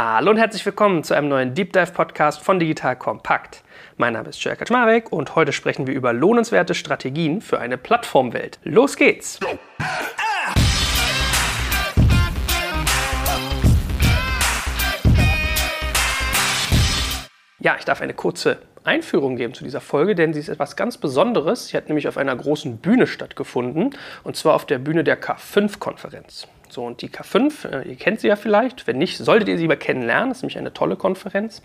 Hallo und herzlich willkommen zu einem neuen Deep Dive Podcast von Digital Kompakt. Mein Name ist Jörg Kaczmarek und heute sprechen wir über lohnenswerte Strategien für eine Plattformwelt. Los geht's! Ja, ich darf eine kurze Einführung geben zu dieser Folge, denn sie ist etwas ganz Besonderes. Sie hat nämlich auf einer großen Bühne stattgefunden, und zwar auf der Bühne der K5-Konferenz. So, und die K5, äh, ihr kennt sie ja vielleicht, wenn nicht, solltet ihr sie mal kennenlernen, das ist nämlich eine tolle Konferenz.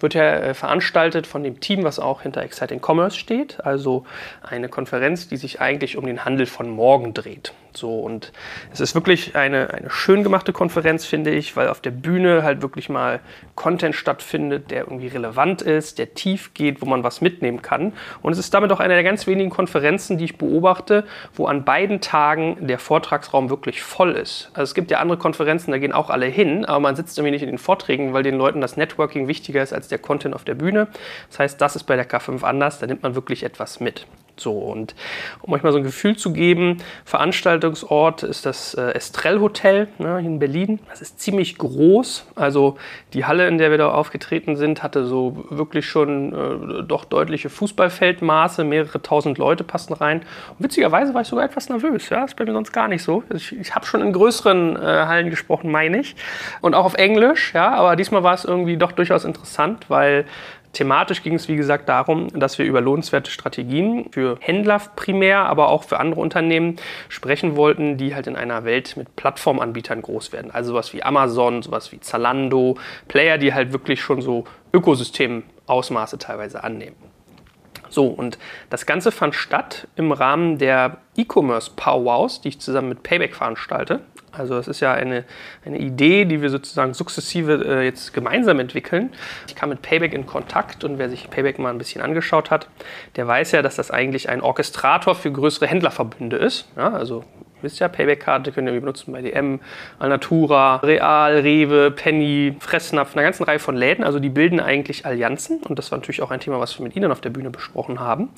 Wird ja äh, veranstaltet von dem Team, was auch hinter Exciting Commerce steht, also eine Konferenz, die sich eigentlich um den Handel von morgen dreht. So, und es ist wirklich eine, eine schön gemachte Konferenz, finde ich, weil auf der Bühne halt wirklich mal Content stattfindet, der irgendwie relevant ist, der tief geht, wo man was mitnehmen kann. Und es ist damit auch eine der ganz wenigen Konferenzen, die ich beobachte, wo an beiden Tagen der Vortragsraum wirklich voll ist. Also es gibt ja andere Konferenzen, da gehen auch alle hin, aber man sitzt irgendwie nicht in den Vorträgen, weil den Leuten das Networking wichtiger ist als der Content auf der Bühne. Das heißt, das ist bei der K5 anders, da nimmt man wirklich etwas mit. So, und um euch mal so ein Gefühl zu geben, Veranstaltungsort ist das äh, Estrell Hotel ne, in Berlin. Das ist ziemlich groß. Also die Halle, in der wir da aufgetreten sind, hatte so wirklich schon äh, doch deutliche Fußballfeldmaße. Mehrere tausend Leute passen rein. Und witzigerweise war ich sogar etwas nervös. Ja, das ist bei mir sonst gar nicht so. Ich, ich habe schon in größeren äh, Hallen gesprochen, meine ich. Und auch auf Englisch, ja, aber diesmal war es irgendwie doch durchaus interessant, weil Thematisch ging es, wie gesagt, darum, dass wir über lohnenswerte Strategien für Händler primär, aber auch für andere Unternehmen sprechen wollten, die halt in einer Welt mit Plattformanbietern groß werden. Also sowas wie Amazon, sowas wie Zalando, Player, die halt wirklich schon so Ökosystemausmaße teilweise annehmen. So, und das Ganze fand statt im Rahmen der E-Commerce Powwows, die ich zusammen mit Payback veranstalte. Also es ist ja eine, eine Idee, die wir sozusagen sukzessive äh, jetzt gemeinsam entwickeln. Ich kam mit Payback in Kontakt und wer sich Payback mal ein bisschen angeschaut hat, der weiß ja, dass das eigentlich ein Orchestrator für größere Händlerverbünde ist. Ja, also wisst ja, Payback-Karte könnt ihr benutzen bei DM, Alnatura, Real, Rewe, Penny, Fressnapf, einer ganzen Reihe von Läden. Also die bilden eigentlich Allianzen und das war natürlich auch ein Thema, was wir mit Ihnen auf der Bühne besprochen haben.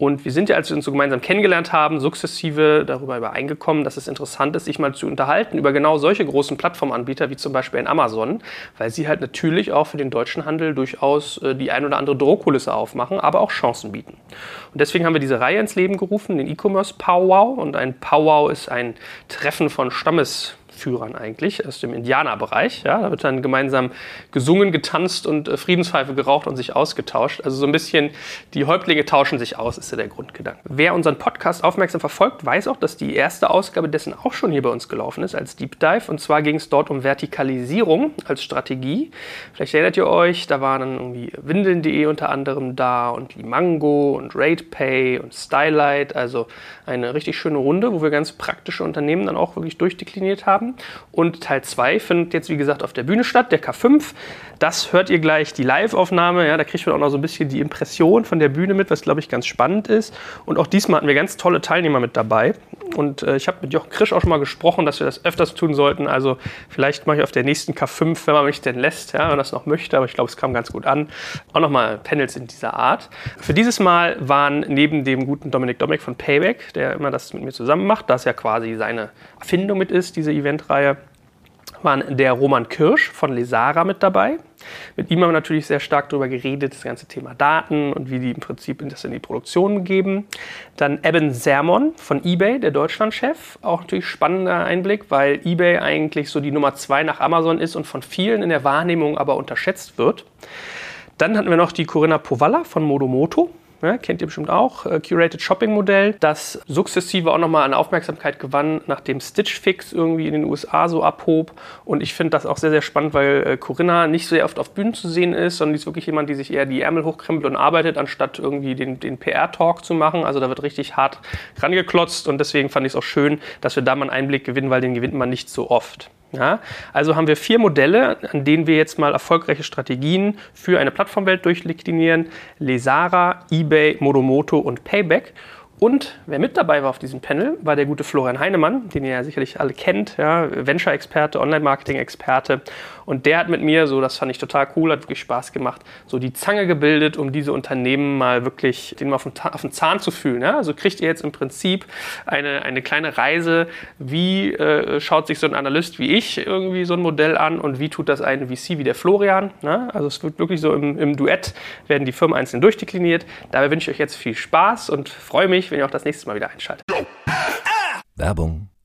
Und wir sind ja, als wir uns so gemeinsam kennengelernt haben, sukzessive darüber übereingekommen, dass es interessant ist, sich mal zu unterhalten über genau solche großen Plattformanbieter wie zum Beispiel in Amazon, weil sie halt natürlich auch für den deutschen Handel durchaus äh, die ein oder andere Drohkulisse aufmachen, aber auch Chancen bieten. Und deswegen haben wir diese Reihe ins Leben gerufen, den E-Commerce Powwow. Und ein Powwow ist ein Treffen von Stammes Führern eigentlich aus dem Indianerbereich. Ja, da wird dann gemeinsam gesungen, getanzt und äh, Friedenspfeife geraucht und sich ausgetauscht. Also so ein bisschen die Häuptlinge tauschen sich aus, ist ja der Grundgedanke. Wer unseren Podcast aufmerksam verfolgt, weiß auch, dass die erste Ausgabe dessen auch schon hier bei uns gelaufen ist als Deep Dive. Und zwar ging es dort um Vertikalisierung als Strategie. Vielleicht erinnert ihr euch, da waren dann irgendwie Windeln.de unter anderem da und Limango und RatePay und Stylight. Also eine richtig schöne Runde, wo wir ganz praktische Unternehmen dann auch wirklich durchdekliniert haben. Und Teil 2 findet jetzt, wie gesagt, auf der Bühne statt, der K5. Das hört ihr gleich die Live-Aufnahme. Ja, da kriegt man auch noch so ein bisschen die Impression von der Bühne mit, was, glaube ich, ganz spannend ist. Und auch diesmal hatten wir ganz tolle Teilnehmer mit dabei. Und äh, ich habe mit Jochen Krisch auch schon mal gesprochen, dass wir das öfters tun sollten. Also vielleicht mache ich auf der nächsten K5, wenn man mich denn lässt, ja, wenn man das noch möchte. Aber ich glaube, es kam ganz gut an. Auch nochmal Panels in dieser Art. Für dieses Mal waren neben dem guten Dominik Dominik von Payback, der immer das mit mir zusammen macht, das ja quasi seine Erfindung mit ist, diese Eventreihe, waren der Roman Kirsch von Lesara mit dabei. Mit ihm haben wir natürlich sehr stark darüber geredet, das ganze Thema Daten und wie die im Prinzip das in die Produktion geben. Dann Eben Sermon von eBay, der Deutschlandchef. Auch natürlich spannender Einblick, weil eBay eigentlich so die Nummer zwei nach Amazon ist und von vielen in der Wahrnehmung aber unterschätzt wird. Dann hatten wir noch die Corinna Povalla von Modomoto ja, kennt ihr bestimmt auch, äh, Curated Shopping Modell, das sukzessive auch nochmal an Aufmerksamkeit gewann, nachdem Stitch Fix irgendwie in den USA so abhob. Und ich finde das auch sehr, sehr spannend, weil äh, Corinna nicht sehr oft auf Bühnen zu sehen ist, sondern die ist wirklich jemand, die sich eher die Ärmel hochkrempelt und arbeitet, anstatt irgendwie den, den PR-Talk zu machen. Also da wird richtig hart rangeklotzt und deswegen fand ich es auch schön, dass wir da mal einen Einblick gewinnen, weil den gewinnt man nicht so oft. Ja, also haben wir vier Modelle, an denen wir jetzt mal erfolgreiche Strategien für eine Plattformwelt durchdeklinieren. Lesara, eBay, Modomoto und Payback. Und wer mit dabei war auf diesem Panel, war der gute Florian Heinemann, den ihr ja sicherlich alle kennt, ja, Venture-Experte, Online-Marketing-Experte Und der hat mit mir, so das fand ich total cool, hat wirklich Spaß gemacht, so die Zange gebildet, um diese Unternehmen mal wirklich, den mal auf den, auf den Zahn zu fühlen. Ja? Also kriegt ihr jetzt im Prinzip eine, eine kleine Reise, wie äh, schaut sich so ein Analyst wie ich irgendwie so ein Modell an und wie tut das ein VC wie der Florian. Ne? Also es wird wirklich so im, im Duett, werden die Firmen einzeln durchdekliniert. Dabei wünsche ich euch jetzt viel Spaß und freue mich, wenn ihr auch das nächste Mal wieder einschaltet. Werbung.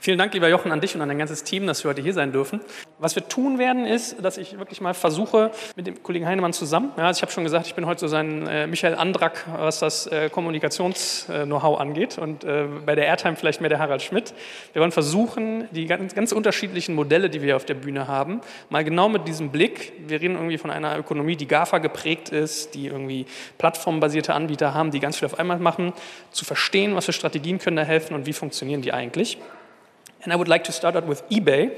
Vielen Dank, lieber Jochen, an dich und an dein ganzes Team, dass wir heute hier sein dürfen. Was wir tun werden, ist, dass ich wirklich mal versuche, mit dem Kollegen Heinemann zusammen, ja, also ich habe schon gesagt, ich bin heute so sein äh, Michael Andrak, was das äh, Kommunikations-Know-how angeht und äh, bei der Airtime vielleicht mehr der Harald Schmidt. Wir wollen versuchen, die ganz, ganz unterschiedlichen Modelle, die wir auf der Bühne haben, mal genau mit diesem Blick, wir reden irgendwie von einer Ökonomie, die GAFA geprägt ist, die irgendwie plattformbasierte Anbieter haben, die ganz viel auf einmal machen, zu verstehen, was für Strategien können da helfen und wie funktionieren die eigentlich. And I would like to start out with eBay.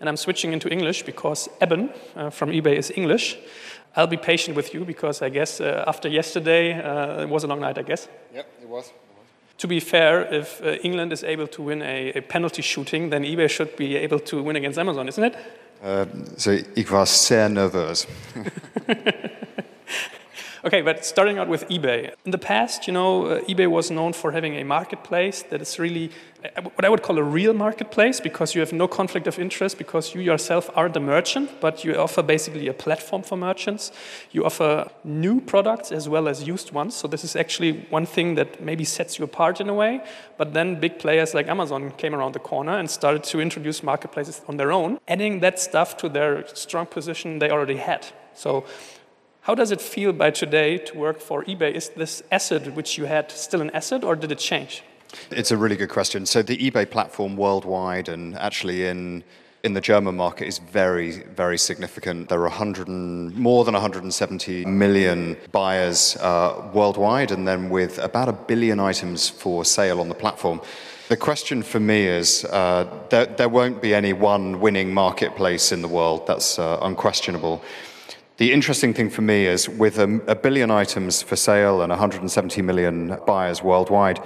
And I'm switching into English because Eben uh, from eBay is English. I'll be patient with you because I guess uh, after yesterday, uh, it was a long night, I guess. Yeah, it was. To be fair, if uh, England is able to win a, a, penalty shooting, then eBay should be able to win against Amazon, isn't it? Uh, so ik was zeer nervös. Okay, but starting out with eBay. In the past, you know, uh, eBay was known for having a marketplace that is really uh, what I would call a real marketplace because you have no conflict of interest because you yourself are the merchant, but you offer basically a platform for merchants. You offer new products as well as used ones. So this is actually one thing that maybe sets you apart in a way. But then big players like Amazon came around the corner and started to introduce marketplaces on their own, adding that stuff to their strong position they already had. So how does it feel by today to work for eBay? Is this asset which you had still an asset or did it change? It's a really good question. So the eBay platform worldwide and actually in in the German market is very, very significant. There are 100 and, more than 170 million buyers uh, worldwide, and then with about a billion items for sale on the platform. The question for me is uh, there, there, won't be any one winning marketplace in the world. That's uh, unquestionable. The interesting thing for me is with a, a billion items for sale and 170 million buyers worldwide,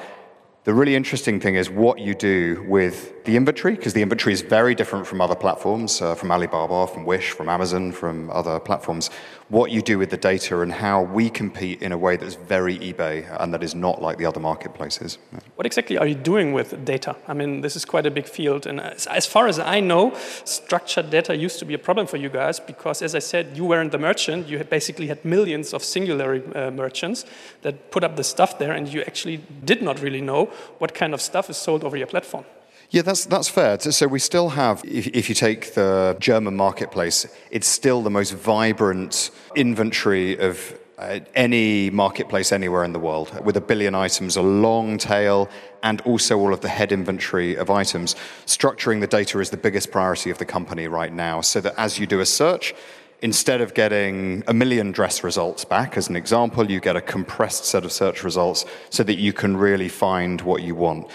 the really interesting thing is what you do with the inventory, because the inventory is very different from other platforms, uh, from Alibaba, from Wish, from Amazon, from other platforms. What you do with the data and how we compete in a way that's very eBay and that is not like the other marketplaces. What exactly are you doing with data? I mean, this is quite a big field. And as, far as I know, structured data used to be a problem for you guys because, as I said, you weren't the merchant. You basically had millions of singular uh, merchants that put up the stuff there, and you actually did not really know what kind of stuff is sold over your platform. Yeah, that's, that's fair. So we still have, if, if, you take the German marketplace, it's still the most vibrant inventory of uh, any marketplace anywhere in the world, with a billion items, a long tail, and also all of the head inventory of items. Structuring the data is the biggest priority of the company right now, so that as you do a search, instead of getting a million dress results back, as an example, you get a compressed set of search results so that you can really find what you want.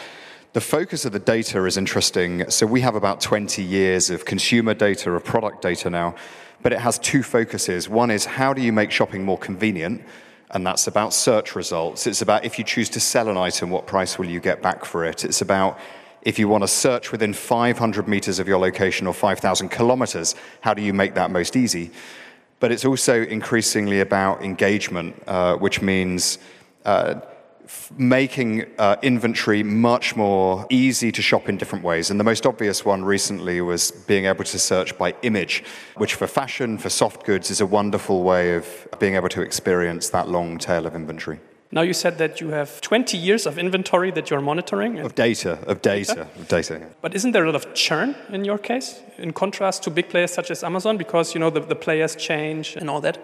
The focus of the data is interesting. So we have about 20 years of consumer data, of product data now, but it has two focuses. One is how do you make shopping more convenient? And that's about search results. It's about if you choose to sell an item, what price will you get back for it? It's about if you want to search within 500 meters of your location or 5,000 kilometers, how do you make that most easy? But it's also increasingly about engagement, uh, which means uh, making uh, inventory much more easy to shop in different ways. And the most obvious one recently was being able to search by image, which for fashion, for soft goods, is a wonderful way of being able to experience that long tail of inventory. Now you said that you have 20 years of inventory that you're monitoring. Of data, of data, of data. But isn't there a lot of churn in your case, in contrast to big players such as Amazon, because you know the, the players change and all that?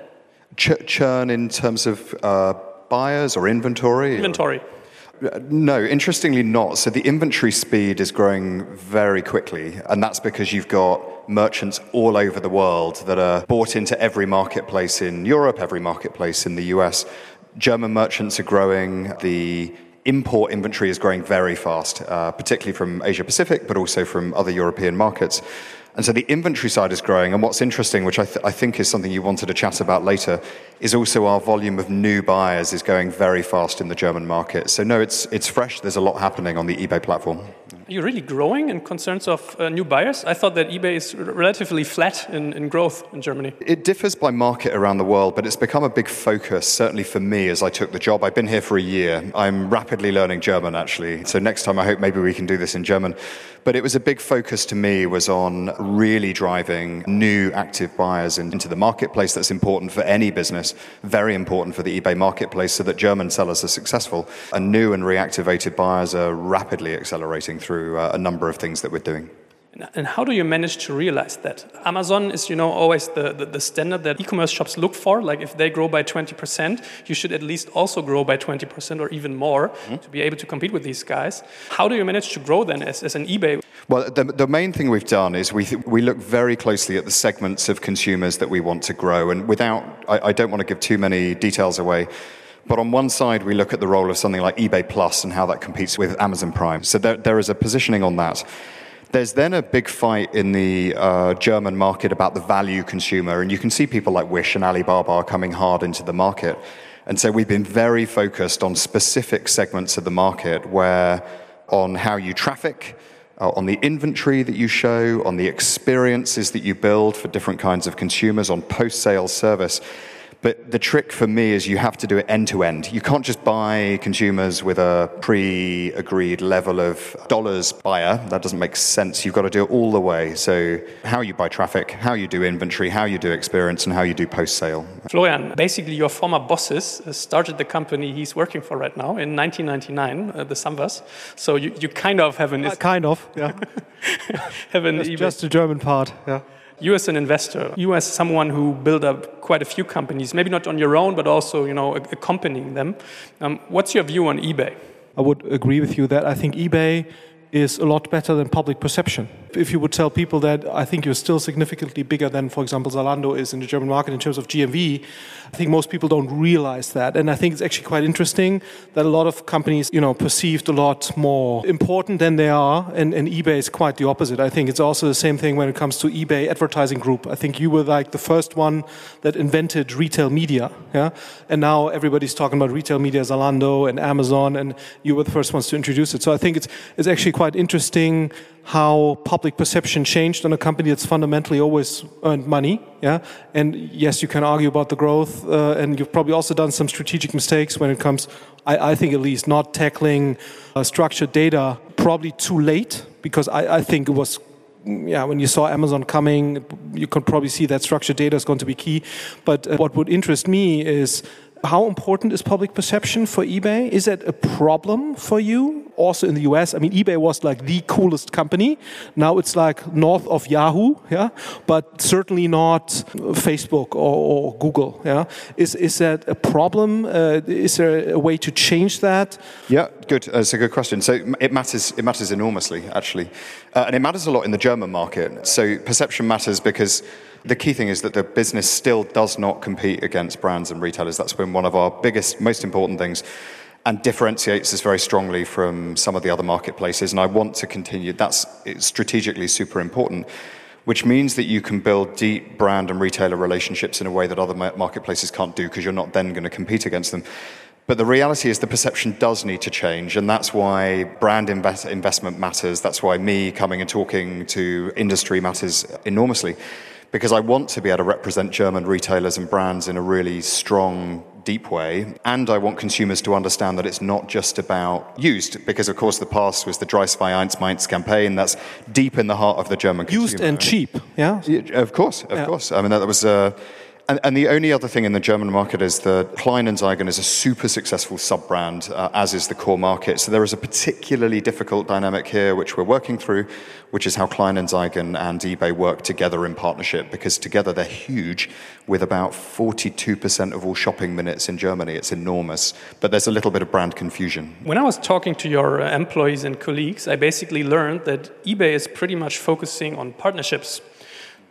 Ch- churn in terms of uh, buyers or inventory? Inventory. Or? No, interestingly not. So the inventory speed is growing very quickly, and that's because you've got merchants all over the world that are bought into every marketplace in Europe, every marketplace in the US. German merchants are growing. The import inventory is growing very fast, uh, particularly from Asia Pacific, but also from other European markets. And so the inventory side is growing. And what's interesting, which I, th- I, think is something you wanted to chat about later, is also our volume of new buyers is going very fast in the German market. So no, it's it's fresh. There's a lot happening on the eBay platform. Are you really growing in concerns of uh, new buyers? I thought that eBay is relatively flat in, in growth in Germany. It differs by market around the world, but it's become a big focus, certainly for me as I took the job. I've been here for a year. I'm rapidly learning German, actually. So next time I hope maybe we can do this in German. But it was a big focus to me was on really driving new active buyers into the marketplace. That's important for any business, very important for the eBay marketplace so that German sellers are successful. And new and reactivated buyers are rapidly accelerating through uh, a number of things that we're doing. And how do you manage to realize that? Amazon is, you know, always the, the, the standard that e-commerce shops look for. Like if they grow by 20%, you should at least also grow by 20% or even more mm-hmm. to be able to compete with these guys. How do you manage to grow then as, as an eBay? Well, the, the main thing we've done is we, th- we look very closely at the segments of consumers that we want to grow. And without, I, I don't want to give too many details away. But on one side, we look at the role of something like eBay Plus and how that competes with Amazon Prime. So there, there is a positioning on that. There's then a big fight in the uh, German market about the value consumer, and you can see people like Wish and Alibaba coming hard into the market. And so we've been very focused on specific segments of the market where on how you traffic, uh, on the inventory that you show, on the experiences that you build for different kinds of consumers, on post sale service. But the trick for me is you have to do it end to end. You can't just buy consumers with a pre agreed level of dollars buyer. That doesn't make sense. You've got to do it all the way. So, how you buy traffic, how you do inventory, how you do experience, and how you do post sale. Florian, basically, your former bosses uh, started the company he's working for right now in 1999, uh, the Samvas. So, you, you kind of have an. Uh, kind of, yeah. have an just a German part, yeah you as an investor, you as someone who built up quite a few companies, maybe not on your own, but also you know accompanying them. Um, what's your view on eBay? I would agree with you that I think eBay is a lot better than public perception. If you would tell people that I think you're still significantly bigger than, for example, Zalando is in the German market in terms of GMV, I think most people don't realize that. And I think it's actually quite interesting that a lot of companies, you know, perceived a lot more important than they are. And, and eBay is quite the opposite. I think it's also the same thing when it comes to eBay advertising group. I think you were like the first one that invented retail media. Yeah. And now everybody's talking about retail media, Zalando and Amazon, and you were the first ones to introduce it. So I think it's, it's actually quite interesting how public perception changed on a company that's fundamentally always earned money. Yeah, and yes, you can argue about the growth, uh, and you've probably also done some strategic mistakes when it comes. I, I think at least not tackling uh, structured data probably too late because I, I think it was yeah, when you saw Amazon coming, you could probably see that structured data is going to be key. But uh, what would interest me is how important is public perception for eBay? Is that a problem for you? Also in the US, I mean, eBay was like the coolest company. Now it's like north of Yahoo, yeah, but certainly not Facebook or, or Google, yeah. Is is that a problem? Uh, is there a way to change that? Yeah, good. That's a good question. So it matters. It matters enormously, actually, uh, and it matters a lot in the German market. So perception matters because the key thing is that the business still does not compete against brands and retailers. That's been one of our biggest, most important things and differentiates us very strongly from some of the other marketplaces. And I want to continue. That's strategically super important, which means that you can build deep brand and retailer relationships in a way that other marketplaces can't do because you're not then going to compete against them. But the reality is the perception does need to change, and that's why brand invest- investment matters. That's why me coming and talking to industry matters enormously because I want to be able to represent German retailers and brands in a really strong, deep way. And I want consumers to understand that it's not just about used, because of course the past was the Drei zwei eins Mainz campaign. That's deep in the heart of the German consumer. Used and cheap, yeah? Yeah, Of course, of Yeah. course. I mean, that was. Uh, and, and the only other thing in the German market is that Klein and Zeigen is a super successful sub brand, uh, as is the core market. So there is a particularly difficult dynamic here, which we're working through, which is how Klein and Zeigen and eBay work together in partnership, because together they're huge, with about 42% of all shopping minutes in Germany. It's enormous. But there's a little bit of brand confusion. When I was talking to your uh, employees and colleagues, I basically learned that eBay is pretty much focusing on partnerships.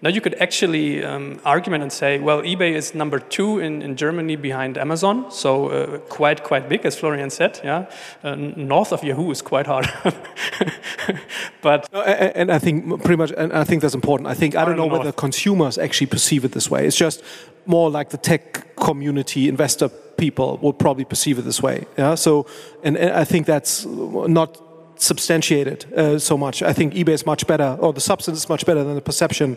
Now, you could actually um, argument and say, well, eBay is number two in, in Germany behind Amazon, so uh, quite quite big, as Florian said. Yeah, uh, north of Yahoo is quite hard. but No, a- a- And I think pretty much, and I think that's important. I think I don't know North. whether consumers actually perceive it this way. It's just more like the tech community, investor people will probably perceive it this way. Yeah. So, and, and I think that's not substantiated uh, so much. I think eBay is much better, or the substance is much better than the perception.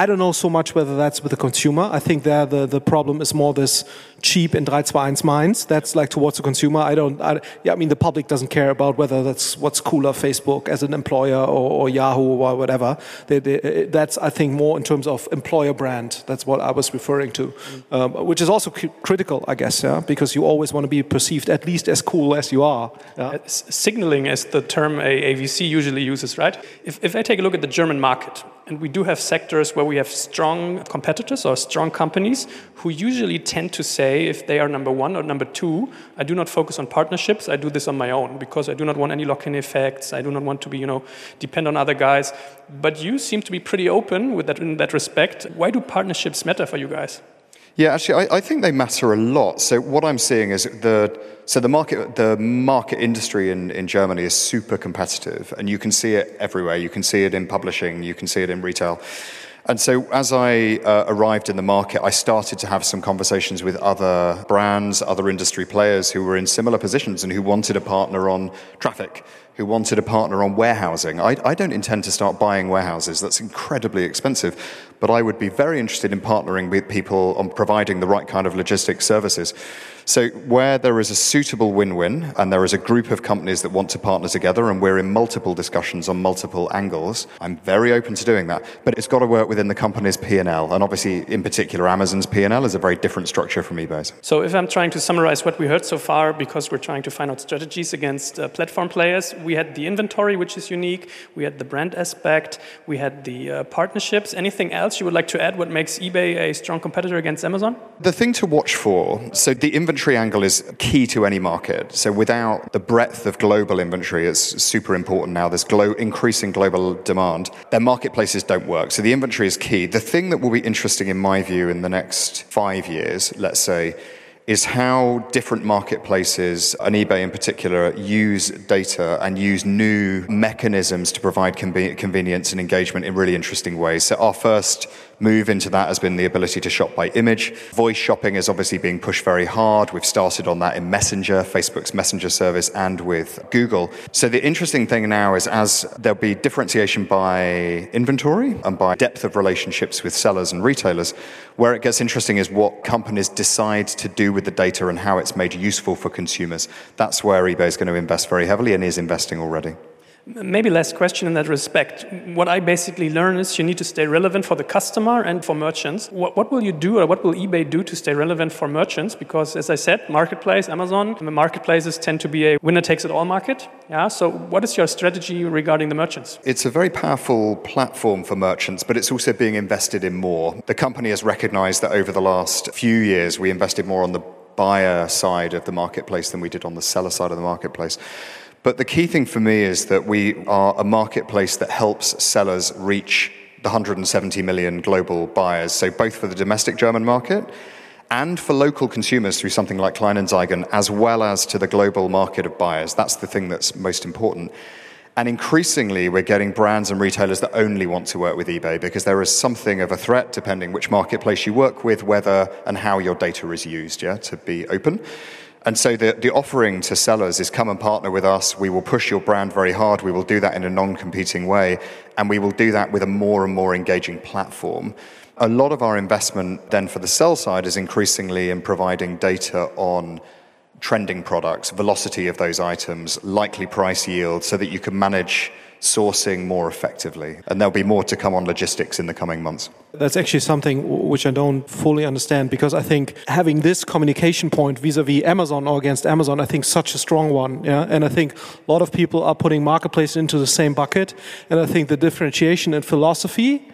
I don't know so much whether that's with the consumer. I think there the, the problem is more this cheap in 321 minds. That's like towards the consumer. I don't, I, yeah, I mean, the public doesn't care about whether that's what's cooler, Facebook as an employer or, or Yahoo or whatever. They, they, that's, I think, more in terms of employer brand. That's what I was referring to, um, which is also cri- critical, I guess, yeah, because you always want to be perceived at least as cool as you are. Yeah? S- signaling is the term a AVC usually uses, right? If, if I take a look at the German market, and we do have sectors where we have strong competitors or strong companies who usually tend to say, if they are number one or number two, I do not focus on partnerships, I do this on my own because I do not want any lock in effects, I do not want to be, you know, depend on other guys. But you seem to be pretty open with that in that respect. Why do partnerships matter for you guys? Yeah, actually, I, I think they matter a lot. So what I'm seeing is the so the market the market industry in, in Germany is super competitive, and you can see it everywhere. You can see it in publishing, you can see it in retail. And so, as I uh, arrived in the market, I started to have some conversations with other brands, other industry players who were in similar positions and who wanted a partner on traffic, who wanted a partner on warehousing. I, I don't intend to start buying warehouses, that's incredibly expensive. But I would be very interested in partnering with people on providing the right kind of logistics services. So, where there is a suitable win win and there is a group of companies that want to partner together and we're in multiple discussions on multiple angles, I'm very open to doing that. But it's got to work within the company's P&L. And obviously, in particular, Amazon's P&L is a very different structure from eBay's. So, if I'm trying to summarize what we heard so far, because we're trying to find out strategies against uh, platform players, we had the inventory, which is unique, we had the brand aspect, we had the uh, partnerships. Anything else you would like to add? What makes eBay a strong competitor against Amazon? The thing to watch for so, the inventory angle is key to any market. So, without the breadth of global inventory, it's super important now. There's glo- increasing global demand. Their marketplaces don't work. So, the inventory is key. The thing that will be interesting, in my view, in the next five years, let's say, is how different marketplaces, and eBay in particular, use data and use new mechanisms to provide conve- convenience and engagement in really interesting ways. So, our first move into that has been the ability to shop by image. Voice shopping is obviously being pushed very hard. We've started on that in Messenger, Facebook's Messenger service, and with Google. So the interesting thing now is as there'll be differentiation by inventory and by depth of relationships with sellers and retailers, where it gets interesting is what companies decide to do with the data and how it's made useful for consumers. That's where eBay is going to invest very heavily and is investing already. Maybe last question in that respect. What I basically learn is you need to stay relevant for the customer and for merchants. What, what will you do or what will eBay do to stay relevant for merchants? Because as I said, marketplace, Amazon, the marketplaces tend to be a winner takes it all market. Yeah. So what is your strategy regarding the merchants? It's a very powerful platform for merchants, but it's also being invested in more. The company has recognized that over the last few years, we invested more on the buyer side of the marketplace than we did on the seller side of the marketplace. But the key thing for me is that we are a marketplace that helps sellers reach the 170 million global buyers. So, both for the domestic German market and for local consumers through something like Kleinanzeigen, as well as to the global market of buyers. That's the thing that's most important. And increasingly, we're getting brands and retailers that only want to work with eBay because there is something of a threat, depending which marketplace you work with, whether and how your data is used, yeah, to be open. And so the, the offering to sellers is come and partner with us. We will push your brand very hard. We will do that in a non competing way. And we will do that with a more and more engaging platform. A lot of our investment then for the sell side is increasingly in providing data on trending products, velocity of those items, likely price yield, so that you can manage sourcing more effectively. And there'll be more to come on logistics in the coming months. That's actually something which I don't fully understand because I think having this communication point vis-a-vis Amazon or against Amazon, I think such a strong one. Yeah, and I think a lot of people are putting marketplace into the same bucket, and I think the differentiation in philosophy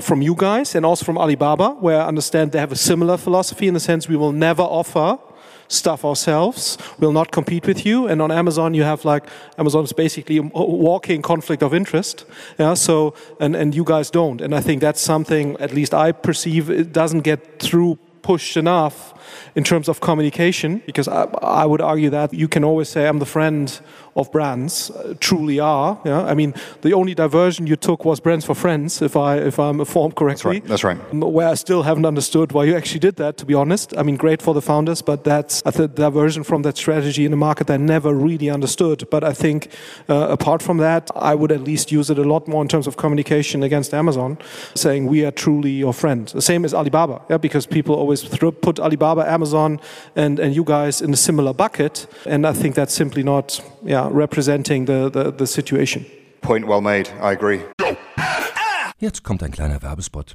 from you guys and also from Alibaba, where I understand they have a similar philosophy in the sense we will never offer stuff ourselves. We'll not compete with you. And on Amazon, you have like Amazon is basically a walking conflict of interest. Yeah. So and and you guys don't. And I think that's something at least I perceive it doesn't get through pushed enough in terms of communication because I, I would argue that you can always say I'm the friend of brands uh, truly are. Yeah, I mean the only diversion you took was brands for friends, if I if I'm informed correctly. That's right. That's right. Where I still haven't understood why you actually did that. To be honest, I mean great for the founders, but that's a diversion from that strategy in a market I never really understood. But I think uh, apart from that, I would at least use it a lot more in terms of communication against Amazon, saying we are truly your friend. The same as Alibaba, yeah, because people always put Alibaba, Amazon, and and you guys in a similar bucket, and I think that's simply not yeah representing the, the, the situation. Point well made. I agree. Jetzt kommt ein kleiner Werbespot.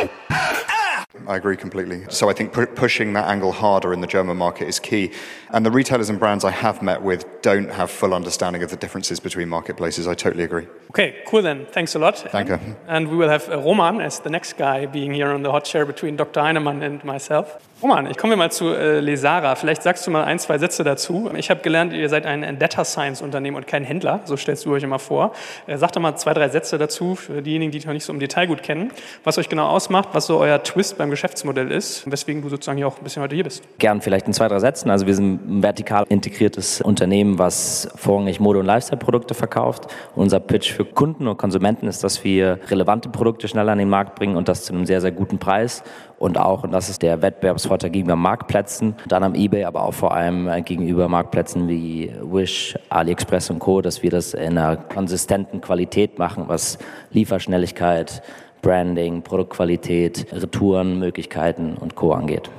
I agree completely. So I think pu- pushing that angle harder in the German market is key. And the retailers and brands I have met with don't have full understanding of the differences between marketplaces. I totally agree. Okay, cool then. Thanks a lot. Danke. And we will have uh, Roman as the next guy being here on the hot chair between Dr. Heinemann and myself. Roman, ich komme mal zu äh, Lesara. Vielleicht sagst du mal ein, zwei Sätze dazu. Ich habe gelernt, ihr seid ein, ein Data Science Unternehmen und kein Händler. So stellst du euch immer vor. Äh, sag doch mal zwei, drei Sätze dazu für diejenigen, die dich noch nicht so im Detail gut kennen. Was euch genau ausmacht, was so euer Twist beim Geschäftsmodell ist und weswegen du sozusagen hier auch ein bisschen heute hier bist. Gern vielleicht in zwei, drei Sätzen. Also wir sind ein vertikal integriertes Unternehmen, was vorrangig Mode- und Lifestyle-Produkte verkauft. Unser Pitch für Kunden und Konsumenten ist, dass wir relevante Produkte schnell an den Markt bringen und das zu einem sehr, sehr guten Preis. Und auch, und das ist der Wettbewerbsvorteil gegenüber Marktplätzen, dann am Ebay, aber auch vor allem gegenüber Marktplätzen wie Wish, AliExpress und Co., dass wir das in einer konsistenten Qualität machen, was Lieferschnelligkeit, Branding, Produktqualität, Retourenmöglichkeiten und Co. angeht.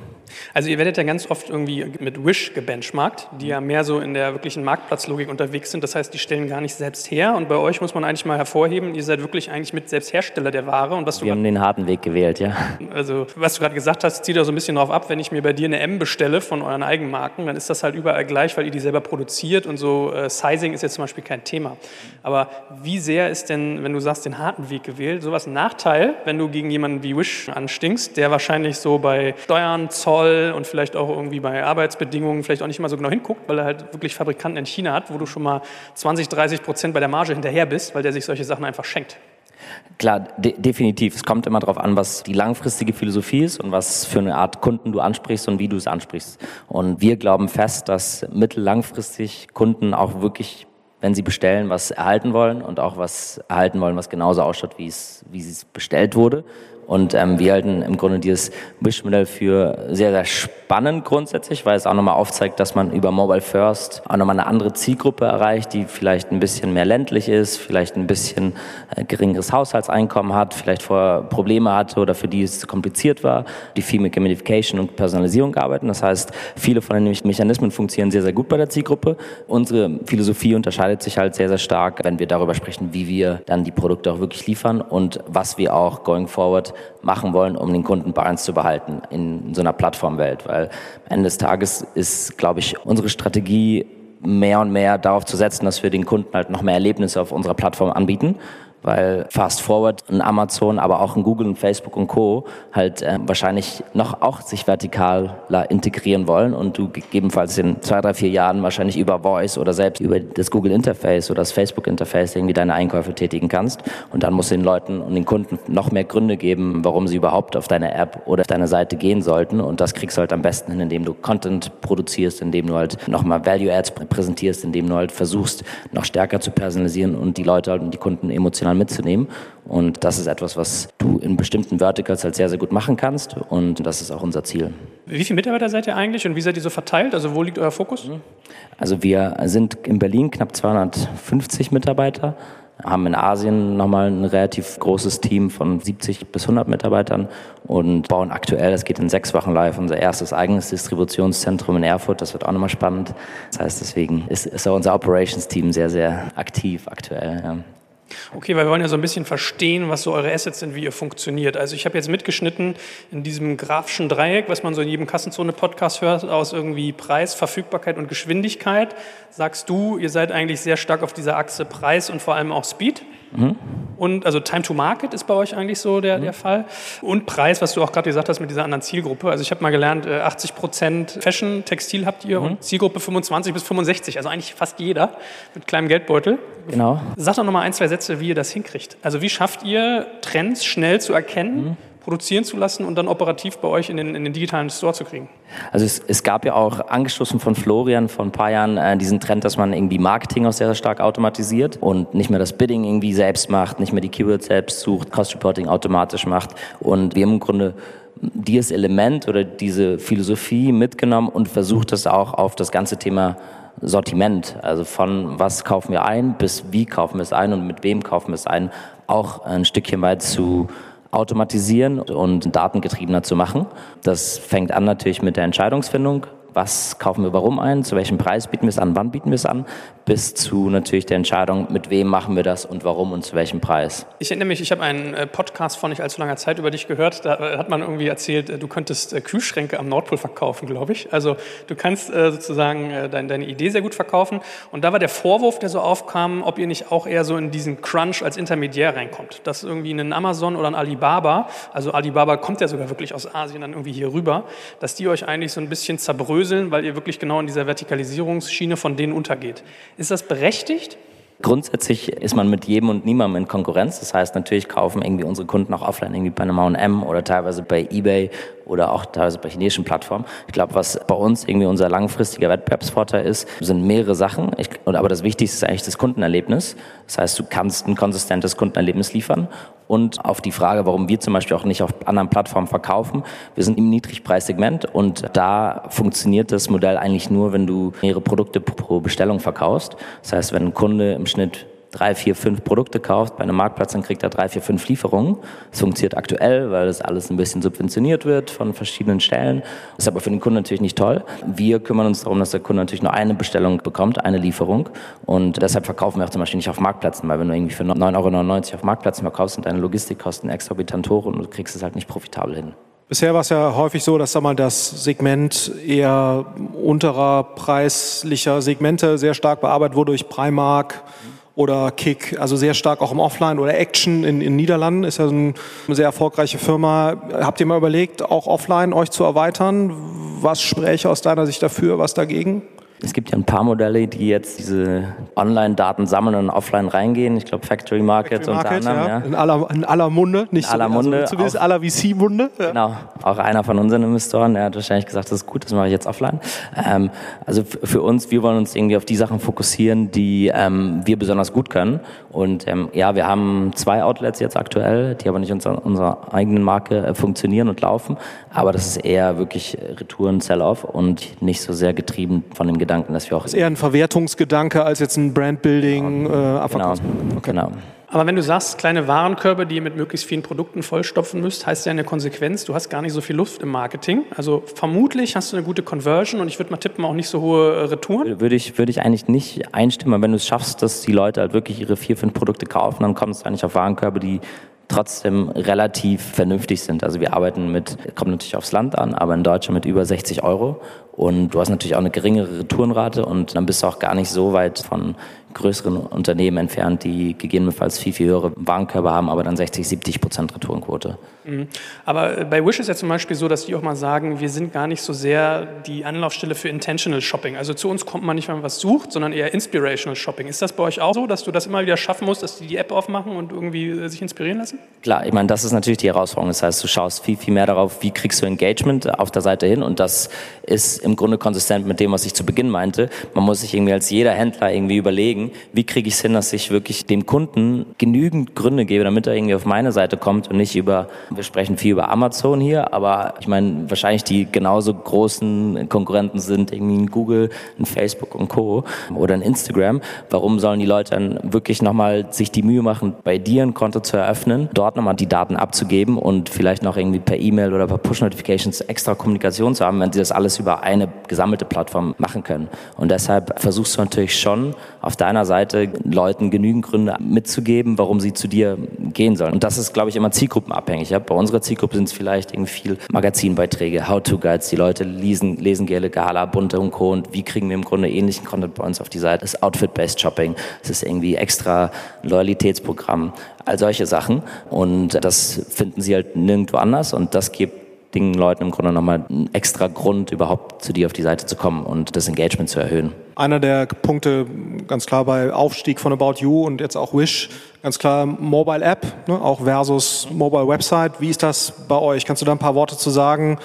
Also ihr werdet ja ganz oft irgendwie mit Wish gebenchmarkt, die ja mehr so in der wirklichen Marktplatzlogik unterwegs sind. Das heißt, die stellen gar nicht selbst her. Und bei euch muss man eigentlich mal hervorheben, ihr seid wirklich eigentlich mit Selbsthersteller der Ware. Und was du Wir haben den harten Weg gewählt, ja. Also was du gerade gesagt hast, zieht auch so ein bisschen darauf ab, wenn ich mir bei dir eine M bestelle von euren Eigenmarken, dann ist das halt überall gleich, weil ihr die selber produziert und so äh, Sizing ist jetzt zum Beispiel kein Thema. Aber wie sehr ist denn, wenn du sagst, den harten Weg gewählt, sowas ein Nachteil, wenn du gegen jemanden wie Wish anstinkst, der wahrscheinlich so bei Steuern, Zoll und vielleicht auch irgendwie bei Arbeitsbedingungen vielleicht auch nicht mal so genau hinguckt, weil er halt wirklich Fabrikanten in China hat, wo du schon mal 20, 30 Prozent bei der Marge hinterher bist, weil der sich solche Sachen einfach schenkt. Klar, de definitiv. Es kommt immer darauf an, was die langfristige Philosophie ist und was für eine Art Kunden du ansprichst und wie du es ansprichst. Und wir glauben fest, dass mittellangfristig Kunden auch wirklich wenn sie bestellen, was erhalten wollen und auch was erhalten wollen, was genauso ausschaut, wie es, wie es bestellt wurde. Und ähm, wir halten im Grunde dieses Wish-Modell für sehr, sehr spannend grundsätzlich, weil es auch nochmal aufzeigt, dass man über Mobile First auch nochmal eine andere Zielgruppe erreicht, die vielleicht ein bisschen mehr ländlich ist, vielleicht ein bisschen äh, geringeres Haushaltseinkommen hat, vielleicht vorher Probleme hatte oder für die es zu kompliziert war, die viel mit Gamification und Personalisierung arbeiten. Das heißt, viele von den Mechanismen funktionieren sehr, sehr gut bei der Zielgruppe. Unsere Philosophie unterscheidet sich halt sehr, sehr stark, wenn wir darüber sprechen, wie wir dann die Produkte auch wirklich liefern und was wir auch going forward machen wollen, um den Kunden bei uns zu behalten in so einer Plattformwelt. Weil am Ende des Tages ist, glaube ich, unsere Strategie mehr und mehr darauf zu setzen, dass wir den Kunden halt noch mehr Erlebnisse auf unserer Plattform anbieten weil Fast Forward ein Amazon, aber auch ein Google und Facebook und Co. halt äh, wahrscheinlich noch auch sich vertikaler integrieren wollen und du gegebenenfalls in zwei, drei, vier Jahren wahrscheinlich über Voice oder selbst über das Google Interface oder das Facebook Interface irgendwie deine Einkäufe tätigen kannst und dann musst du den Leuten und den Kunden noch mehr Gründe geben, warum sie überhaupt auf deine App oder auf deine Seite gehen sollten und das kriegst du halt am besten hin, indem du Content produzierst, indem du halt nochmal Value Ads präsentierst, indem du halt versuchst, noch stärker zu personalisieren und die Leute halt und die Kunden emotional mal mitzunehmen. Und das ist etwas, was du in bestimmten Verticals halt sehr, sehr gut machen kannst. Und das ist auch unser Ziel. Wie viele Mitarbeiter seid ihr eigentlich und wie seid ihr so verteilt? Also wo liegt euer Fokus? Also wir sind in Berlin knapp 250 Mitarbeiter haben in Asien nochmal ein relativ großes Team von 70 bis 100 Mitarbeitern und bauen aktuell, das geht in sechs Wochen live, unser erstes eigenes Distributionszentrum in Erfurt. Das wird auch nochmal spannend. Das heißt, deswegen ist, ist auch unser Operations-Team sehr, sehr aktiv aktuell. Ja. Okay, weil wir wollen ja so ein bisschen verstehen, was so eure Assets sind, wie ihr funktioniert. Also ich habe jetzt mitgeschnitten in diesem grafischen Dreieck, was man so in jedem Kassenzone-Podcast hört, aus irgendwie Preis, Verfügbarkeit und Geschwindigkeit. Sagst du, ihr seid eigentlich sehr stark auf dieser Achse Preis und vor allem auch Speed? Mhm. Und also Time to Market ist bei euch eigentlich so der, mhm. der Fall. Und Preis, was du auch gerade gesagt hast mit dieser anderen Zielgruppe. Also ich habe mal gelernt, 80 äh, Prozent Fashion, Textil habt ihr mhm. und Zielgruppe 25 bis 65. Also eigentlich fast jeder mit kleinem Geldbeutel. Genau. Sag doch nochmal ein, zwei Sätze, wie ihr das hinkriegt. Also wie schafft ihr Trends schnell zu erkennen? Produzieren zu lassen und dann operativ bei euch in den, in den digitalen Store zu kriegen? Also es, es gab ja auch angestoßen von Florian vor ein paar Jahren äh, diesen Trend, dass man irgendwie Marketing auch sehr stark automatisiert und nicht mehr das Bidding irgendwie selbst macht, nicht mehr die Keywords selbst sucht, Cost Reporting automatisch macht und wir haben im Grunde dieses Element oder diese Philosophie mitgenommen und versucht das auch auf das ganze Thema Sortiment, also von was kaufen wir ein bis wie kaufen wir es ein und mit wem kaufen wir es ein, auch ein Stückchen weit zu automatisieren und datengetriebener zu machen. Das fängt an natürlich mit der Entscheidungsfindung, was kaufen wir warum ein, zu welchem Preis bieten wir es an, wann bieten wir es an, bis zu natürlich der Entscheidung, mit wem machen wir das und warum und zu welchem Preis. Ich erinnere mich, ich habe einen äh, Podcast vor nicht allzu langer Zeit über dich gehört. Da äh, hat man irgendwie erzählt, äh, du könntest Kühlschränke am Nordpol verkaufen, glaube ich. Also du kannst sozusagen deine Idee sehr gut verkaufen. Und da war der Vorwurf, der so aufkam, ob ihr nicht auch eher so in diesen Crunch als Intermediär reinkommt. Dass irgendwie ein Amazon oder ein Alibaba, also Alibaba kommt ja sogar wirklich aus Asien dann irgendwie hier rüber, dass die euch eigentlich so ein bisschen zerbröseln, weil ihr wirklich genau in dieser Vertikalisierungsschiene von denen untergeht. Ist das berechtigt? Grundsätzlich ist man mit jedem und niemandem in Konkurrenz. Das heißt, natürlich kaufen irgendwie unsere Kunden auch offline irgendwie bei einem H&M oder teilweise bei eBay oder auch teilweise bei chinesischen Plattformen. Ich glaube, was bei uns irgendwie unser langfristiger Wettbewerbsvorteil ist, sind mehrere Sachen. Ich, aber das Wichtigste ist eigentlich das Kundenerlebnis. Das heißt, du kannst ein konsistentes Kundenerlebnis liefern. Und auf die Frage, warum wir zum Beispiel auch nicht auf anderen Plattformen verkaufen, wir sind im Niedrigpreissegment und da funktioniert das Modell eigentlich nur, wenn du mehrere Produkte pro Bestellung verkaufst. Das heißt, wenn ein Kunde im Schnitt drei, vier, fünf Produkte kauft bei einem Marktplatz, dann kriegt er drei, vier, fünf Lieferungen. Das funktioniert aktuell, weil das alles ein bisschen subventioniert wird von verschiedenen Stellen. Das ist aber für den Kunden natürlich nicht toll. Wir kümmern uns darum, dass der Kunde natürlich nur eine Bestellung bekommt, eine Lieferung. Und deshalb verkaufen wir auch zum Beispiel nicht auf Marktplätzen, weil wenn du irgendwie für 9,99 Euro auf Marktplätzen verkaufst, sind deine Logistikkosten exorbitant hoch und du kriegst es halt nicht profitabel hin. Bisher war es ja häufig so, dass sag mal, das Segment eher unterer preislicher Segmente sehr stark bearbeitet wurde durch Primark, oder Kick, also sehr stark auch im Offline oder Action in, in Niederlanden, ist ja eine sehr erfolgreiche Firma. Habt ihr mal überlegt, auch offline euch zu erweitern? Was spräche aus deiner Sicht dafür, was dagegen? Es gibt ja ein paar Modelle, die jetzt diese Online-Daten sammeln und offline reingehen. Ich glaube Factory Market Factory Market, unter anderem. Ja. Ja. In, aller, in aller Munde, nicht in aller so, Munde, also zumindest aller VC-Munde. Ja. Genau, auch einer von unseren Investoren, der hat wahrscheinlich gesagt, das ist gut, das mache ich jetzt offline. Ähm, also für uns, wir wollen uns irgendwie auf die Sachen fokussieren, die ähm, wir besonders gut können. Und ähm, ja, wir haben zwei Outlets jetzt aktuell, die aber nicht unter unserer eigenen Marke äh, funktionieren und laufen. Aber das ist eher wirklich Retouren, Sell-off und nicht so sehr getrieben von dem Gedanken, dass wir auch. Das ist eher ein Verwertungsgedanke als jetzt ein Brandbuilding. Äh, genau. Okay. genau. Aber wenn du sagst, kleine Warenkörbe, die ihr mit möglichst vielen Produkten vollstopfen müsst, heißt ja eine Konsequenz, du hast gar nicht so viel Luft im Marketing. Also vermutlich hast du eine gute Conversion und ich würde mal tippen, auch nicht so hohe äh, Retouren. Würde ich, würde ich eigentlich nicht einstimmen. Wenn du es schaffst, dass die Leute halt wirklich ihre vier, fünf Produkte kaufen, dann kommt es eigentlich auf Warenkörbe, die trotzdem relativ vernünftig sind. Also wir arbeiten mit, kommt natürlich aufs Land an, aber in Deutschland mit über 60 Euro. Und du hast natürlich auch eine geringere Retourenrate und dann bist du auch gar nicht so weit von größeren Unternehmen entfernt, die gegebenenfalls viel, viel höhere Warenkörbe haben, aber dann 60, 70 Prozent Retourenquote. Mhm. Aber äh, bei Wish ist ja zum Beispiel so, dass die auch mal sagen, wir sind gar nicht so sehr die Anlaufstelle für Intentional Shopping. Also zu uns kommt man nicht, wenn man was sucht, sondern eher Inspirational Shopping. Ist das bei euch auch so, dass du das immer wieder schaffen musst, dass die die App aufmachen und irgendwie äh, sich inspirieren lassen? Klar, ich meine, das ist natürlich die Herausforderung. Das heißt, du schaust viel, viel mehr darauf, wie kriegst du Engagement auf der Seite hin und das ist im Grunde konsistent mit dem, was ich zu Beginn meinte. Man muss sich irgendwie als jeder Händler irgendwie überlegen, wie kriege ich es hin, dass ich wirklich dem Kunden genügend Gründe gebe, damit er irgendwie auf meine Seite kommt und nicht über wir sprechen viel über Amazon hier, aber ich meine, wahrscheinlich die genauso großen Konkurrenten sind irgendwie ein Google, ein Facebook und Co. oder ein Instagram. Warum sollen die Leute dann wirklich nochmal sich die Mühe machen, bei dir ein Konto zu eröffnen, dort nochmal die Daten abzugeben und vielleicht noch irgendwie per E-Mail oder per Push-Notifications extra Kommunikation zu haben, wenn sie das alles über eine gesammelte Plattform machen können. Und deshalb versuchst du natürlich schon auf deiner Seite Leuten genügend Gründe mitzugeben, warum sie zu dir gehen sollen. Und das ist, glaube ich, immer zielgruppenabhängig. Ja? Bei unserer Zielgruppe sind es vielleicht irgendwie viel Magazinbeiträge, How-to-Guides, die Leute lesen, lesen gerne Gala, Bunte und Co. Und wie kriegen wir im Grunde ähnlichen Content bei uns auf die Seite? Das ist Outfit-Based Shopping, es ist irgendwie extra Loyalitätsprogramm, all solche Sachen. Und das finden sie halt nirgendwo anders und das gibt den Leuten im Grunde nochmal einen extra Grund, überhaupt zu dir auf die Seite zu kommen und das Engagement zu erhöhen. Einer der Punkte, ganz klar bei Aufstieg von About You und jetzt auch Wish, ganz klar Mobile App, ne, auch versus Mobile Website. Wie ist das bei euch? Kannst du da ein paar Worte zu sagen?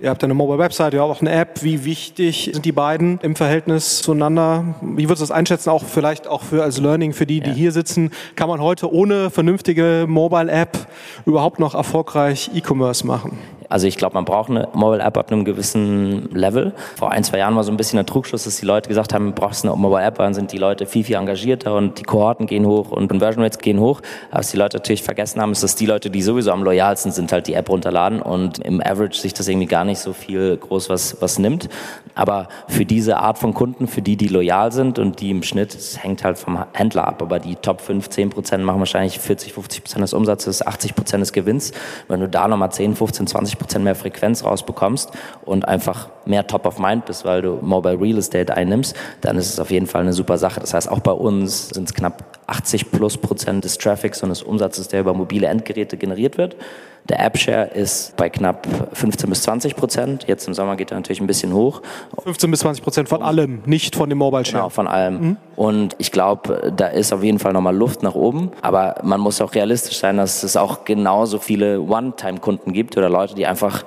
Ihr habt eine Mobile Website, ihr habt auch eine App. Wie wichtig sind die beiden im Verhältnis zueinander? Wie würdest du das einschätzen, auch vielleicht auch für als Learning für die, die ja. hier sitzen? Kann man heute ohne vernünftige Mobile App überhaupt noch erfolgreich E-Commerce machen? Also ich glaube, man braucht eine Mobile App ab einem gewissen Level. Vor ein, zwei Jahren war so ein bisschen der Trugschluss, dass die Leute gesagt haben, brauchst eine Mobile App, dann sind die Leute viel, viel engagierter und die Kohorten gehen hoch und Conversion Rates gehen hoch. Was die Leute natürlich vergessen haben, ist, dass die Leute, die sowieso am loyalsten sind, halt die App runterladen und im Average sich das irgendwie gar nicht so viel groß was, was nimmt. Aber für diese Art von Kunden, für die, die loyal sind und die im Schnitt, es hängt halt vom Händler ab, aber die Top 5, 10 Prozent machen wahrscheinlich 40, 50 Prozent des Umsatzes, 80 Prozent des Gewinns. Wenn du da nochmal 10, 15, 20 Prozent mehr Frequenz rausbekommst und einfach mehr Top of Mind bist, weil du Mobile Real Estate einnimmst, dann ist es auf jeden Fall eine super Sache. Das heißt, auch bei uns sind es knapp 80 plus Prozent des Traffics und des Umsatzes, der über mobile Endgeräte generiert wird. Der App-Share ist bei knapp 15 bis 20 Prozent. Jetzt im Sommer geht er natürlich ein bisschen hoch. 15 bis 20 Prozent von allem, nicht von dem Mobile-Share. Genau, von allem. Mhm. Und ich glaube, da ist auf jeden Fall nochmal Luft nach oben. Aber man muss auch realistisch sein, dass es auch genauso viele One-Time-Kunden gibt oder Leute, die einfach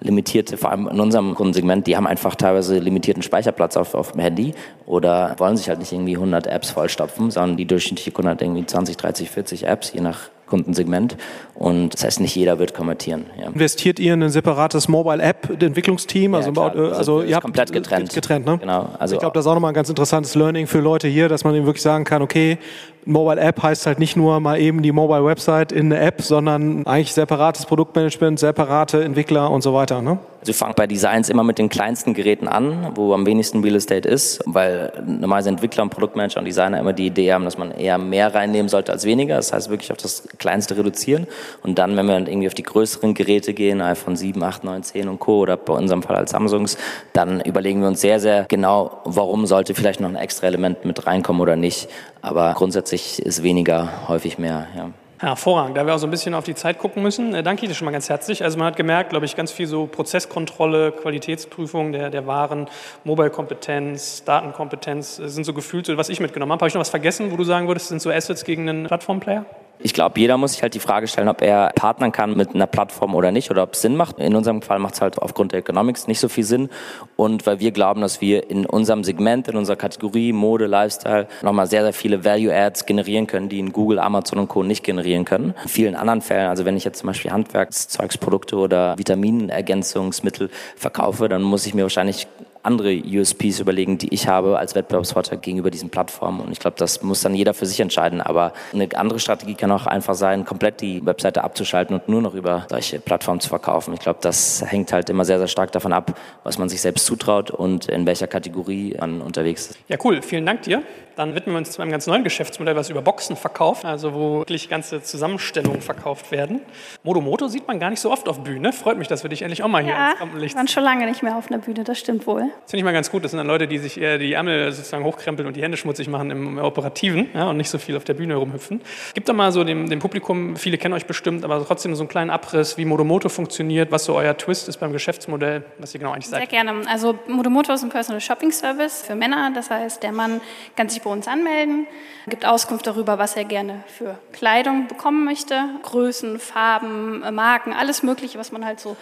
limitierte, vor allem in unserem Kundensegment, die haben einfach teilweise limitierten Speicherplatz auf, auf dem Handy oder wollen sich halt nicht irgendwie 100 Apps vollstopfen, sondern die durchschnittliche Kunde hat irgendwie 20, 30, 40 Apps, je nach Kundensegment. Und das heißt, nicht jeder wird konvertieren. Ja. Investiert ihr in ein separates Mobile-App-Entwicklungsteam? Also, ja, also, also ihr habt komplett getrennt. getrennt ne? Genau. Also ich glaube, das ist auch nochmal ein ganz interessantes Learning für Leute hier, dass man eben wirklich sagen kann, okay, Mobile App heißt halt nicht nur mal eben die Mobile Website in eine App, sondern eigentlich separates Produktmanagement, separate Entwickler und so weiter. Ne? Also fangen bei Designs immer mit den kleinsten Geräten an, wo am wenigsten Real Estate ist, weil normalerweise Entwickler und Produktmanager und Designer immer die Idee haben, dass man eher mehr reinnehmen sollte als weniger. Das heißt wirklich auf das Kleinste reduzieren. Und dann, wenn wir dann irgendwie auf die größeren Geräte gehen, iPhone 7, 8, 9, 10 und Co. oder bei unserem Fall als Samsungs, dann überlegen wir uns sehr, sehr genau, warum sollte vielleicht noch ein extra Element mit reinkommen oder nicht. Aber grundsätzlich ist weniger häufig mehr. Ja. Hervorragend, da wir auch so ein bisschen auf die Zeit gucken müssen. Äh, danke dir schon mal ganz herzlich. Also man hat gemerkt, glaube ich, ganz viel so Prozesskontrolle, Qualitätsprüfung der, der Waren, Mobile-Kompetenz, Datenkompetenz äh, sind so gefühlt, so, was ich mitgenommen habe. Habe ich noch was vergessen, wo du sagen würdest, sind so Assets gegen einen Plattform-Player? Ich glaube, jeder muss sich halt die Frage stellen, ob er partnern kann mit einer Plattform oder nicht oder ob es Sinn macht. In unserem Fall macht es halt aufgrund der Economics nicht so viel Sinn. Und weil wir glauben, dass wir in unserem Segment, in unserer Kategorie Mode, Lifestyle nochmal sehr, sehr viele Value-Ads generieren können, die in Google, Amazon und Co. nicht generieren können. In vielen anderen Fällen, also wenn ich jetzt zum Beispiel Handwerkszeugsprodukte oder Vitaminergänzungsmittel verkaufe, dann muss ich mir wahrscheinlich andere USPs überlegen, die ich habe als Wettbewerbsvorteil gegenüber diesen Plattformen. Und ich glaube, das muss dann jeder für sich entscheiden. Aber eine andere Strategie kann auch einfach sein, komplett die Webseite abzuschalten und nur noch über solche Plattformen zu verkaufen. Ich glaube, das hängt halt immer sehr, sehr stark davon ab, was man sich selbst zutraut und in welcher Kategorie man unterwegs ist. Ja, cool. Vielen Dank dir. Dann widmen wir uns zu einem ganz neuen Geschäftsmodell, was über Boxen verkauft, also wo wirklich ganze Zusammenstellungen verkauft werden. Modomoto sieht man gar nicht so oft auf Bühne. Freut mich, dass wir dich endlich auch mal hier ja, ins Rampenlicht waren schon lange nicht mehr auf einer Bühne, das stimmt wohl. Das finde ich mal ganz gut. Das sind dann Leute, die sich eher die Ärmel sozusagen hochkrempeln und die Hände schmutzig machen im, Operativen ja, und nicht so viel auf der Bühne rumhüpfen. Gibt doch mal so dem, dem Publikum, viele kennen euch bestimmt, aber trotzdem so einen kleinen Abriss, wie Modomoto funktioniert, was so euer Twist ist beim Geschäftsmodell, was ihr genau eigentlich seid. Sehr gerne. Also Modomoto ist ein Personal Shopping Service für Männer. Das heißt, der Mann kann sich bei uns anmelden, gibt Auskunft darüber, was er gerne für Kleidung bekommen möchte. Größen, Farben, Marken, alles Mögliche, was man halt so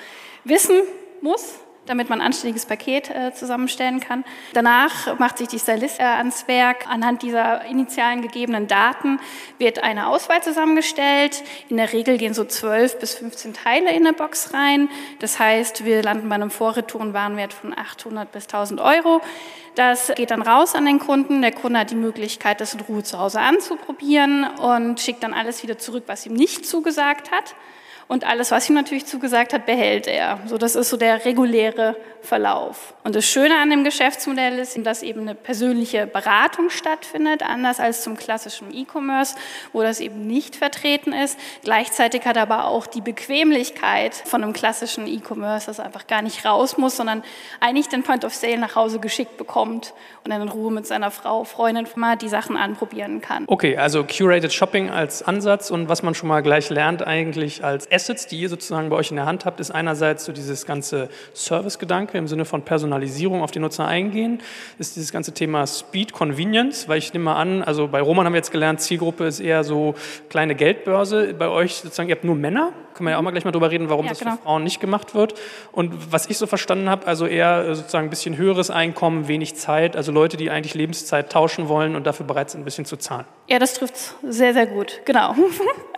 wissen muss damit man ein anständiges Paket äh, zusammenstellen kann. Danach macht sich die Stylist äh, ans Werk. Anhand dieser initialen gegebenen Daten wird eine Auswahl zusammengestellt. In der Regel gehen so 12 bis 15 Teile in eine Box rein. Das heißt, wir landen bei einem Vorretourenwarenwert von 800 bis 1000 Euro. Das geht dann raus an den Kunden. Der Kunde hat die Möglichkeit, das in Ruhe zu Hause anzuprobieren und schickt dann alles wieder zurück, was ihm nicht zugesagt hat. Und alles, was ihm natürlich zugesagt hat, behält er. So, das ist so der reguläre Verlauf. Und das Schöne an dem Geschäftsmodell ist, dass eben eine persönliche Beratung stattfindet, anders als zum klassischen E-Commerce, wo das eben nicht vertreten ist. Gleichzeitig hat aber auch die Bequemlichkeit von einem klassischen E-Commerce, dass er einfach gar nicht raus muss, sondern eigentlich den Point of Sale nach Hause geschickt bekommt und dann in Ruhe mit seiner Frau, Freundin mal die Sachen anprobieren kann. Okay, also Curated Shopping als Ansatz und was man schon mal gleich lernt eigentlich als Assets, die ihr sozusagen bei euch in der Hand habt, ist einerseits so dieses ganze Service-Gedanke im Sinne von Personalisierung auf die Nutzer eingehen, ist dieses ganze Thema Speed, Convenience, weil ich nehme mal an, also bei Roman haben wir jetzt gelernt, Zielgruppe ist eher so kleine Geldbörse. Bei euch sozusagen, ihr habt nur Männer, können wir ja auch mal gleich mal drüber reden, warum ja, das genau. für Frauen nicht gemacht wird. Und was ich so verstanden habe, also eher sozusagen ein bisschen höheres Einkommen, wenig Zeit, also Leute, die eigentlich Lebenszeit tauschen wollen und dafür bereit sind, ein bisschen zu zahlen. Ja, das trifft sehr, sehr gut, genau.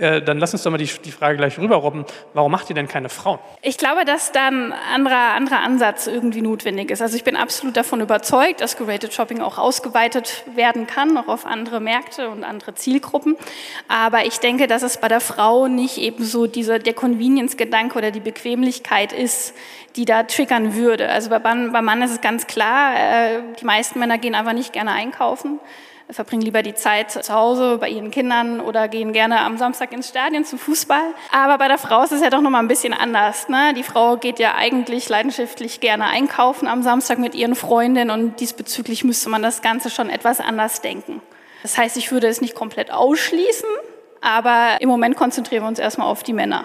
Äh, dann lass uns doch mal die, die Frage gleich rüberrobben. Warum macht ihr denn keine Frauen? Ich glaube, dass da ein anderer, anderer Ansatz irgendwie notwendig ist. Also ich bin absolut davon überzeugt, dass Curated Shopping auch ausgeweitet werden kann, auch auf andere Märkte und andere Zielgruppen. Aber ich denke, dass es bei der Frau nicht eben so dieser, der Convenience-Gedanke oder die Bequemlichkeit ist, die da triggern würde. Also bei beim Mann ist es ganz klar, äh, die meisten Männer gehen einfach nicht gerne einkaufen verbringen lieber die Zeit zu Hause bei ihren Kindern oder gehen gerne am Samstag ins Stadion zum Fußball. Aber bei der Frau ist es ja doch noch mal ein bisschen anders. Ne? Die Frau geht ja eigentlich leidenschaftlich gerne einkaufen am Samstag mit ihren Freundinnen und diesbezüglich müsste man das Ganze schon etwas anders denken. Das heißt, ich würde es nicht komplett ausschließen, aber im Moment konzentrieren wir uns erstmal auf die Männer.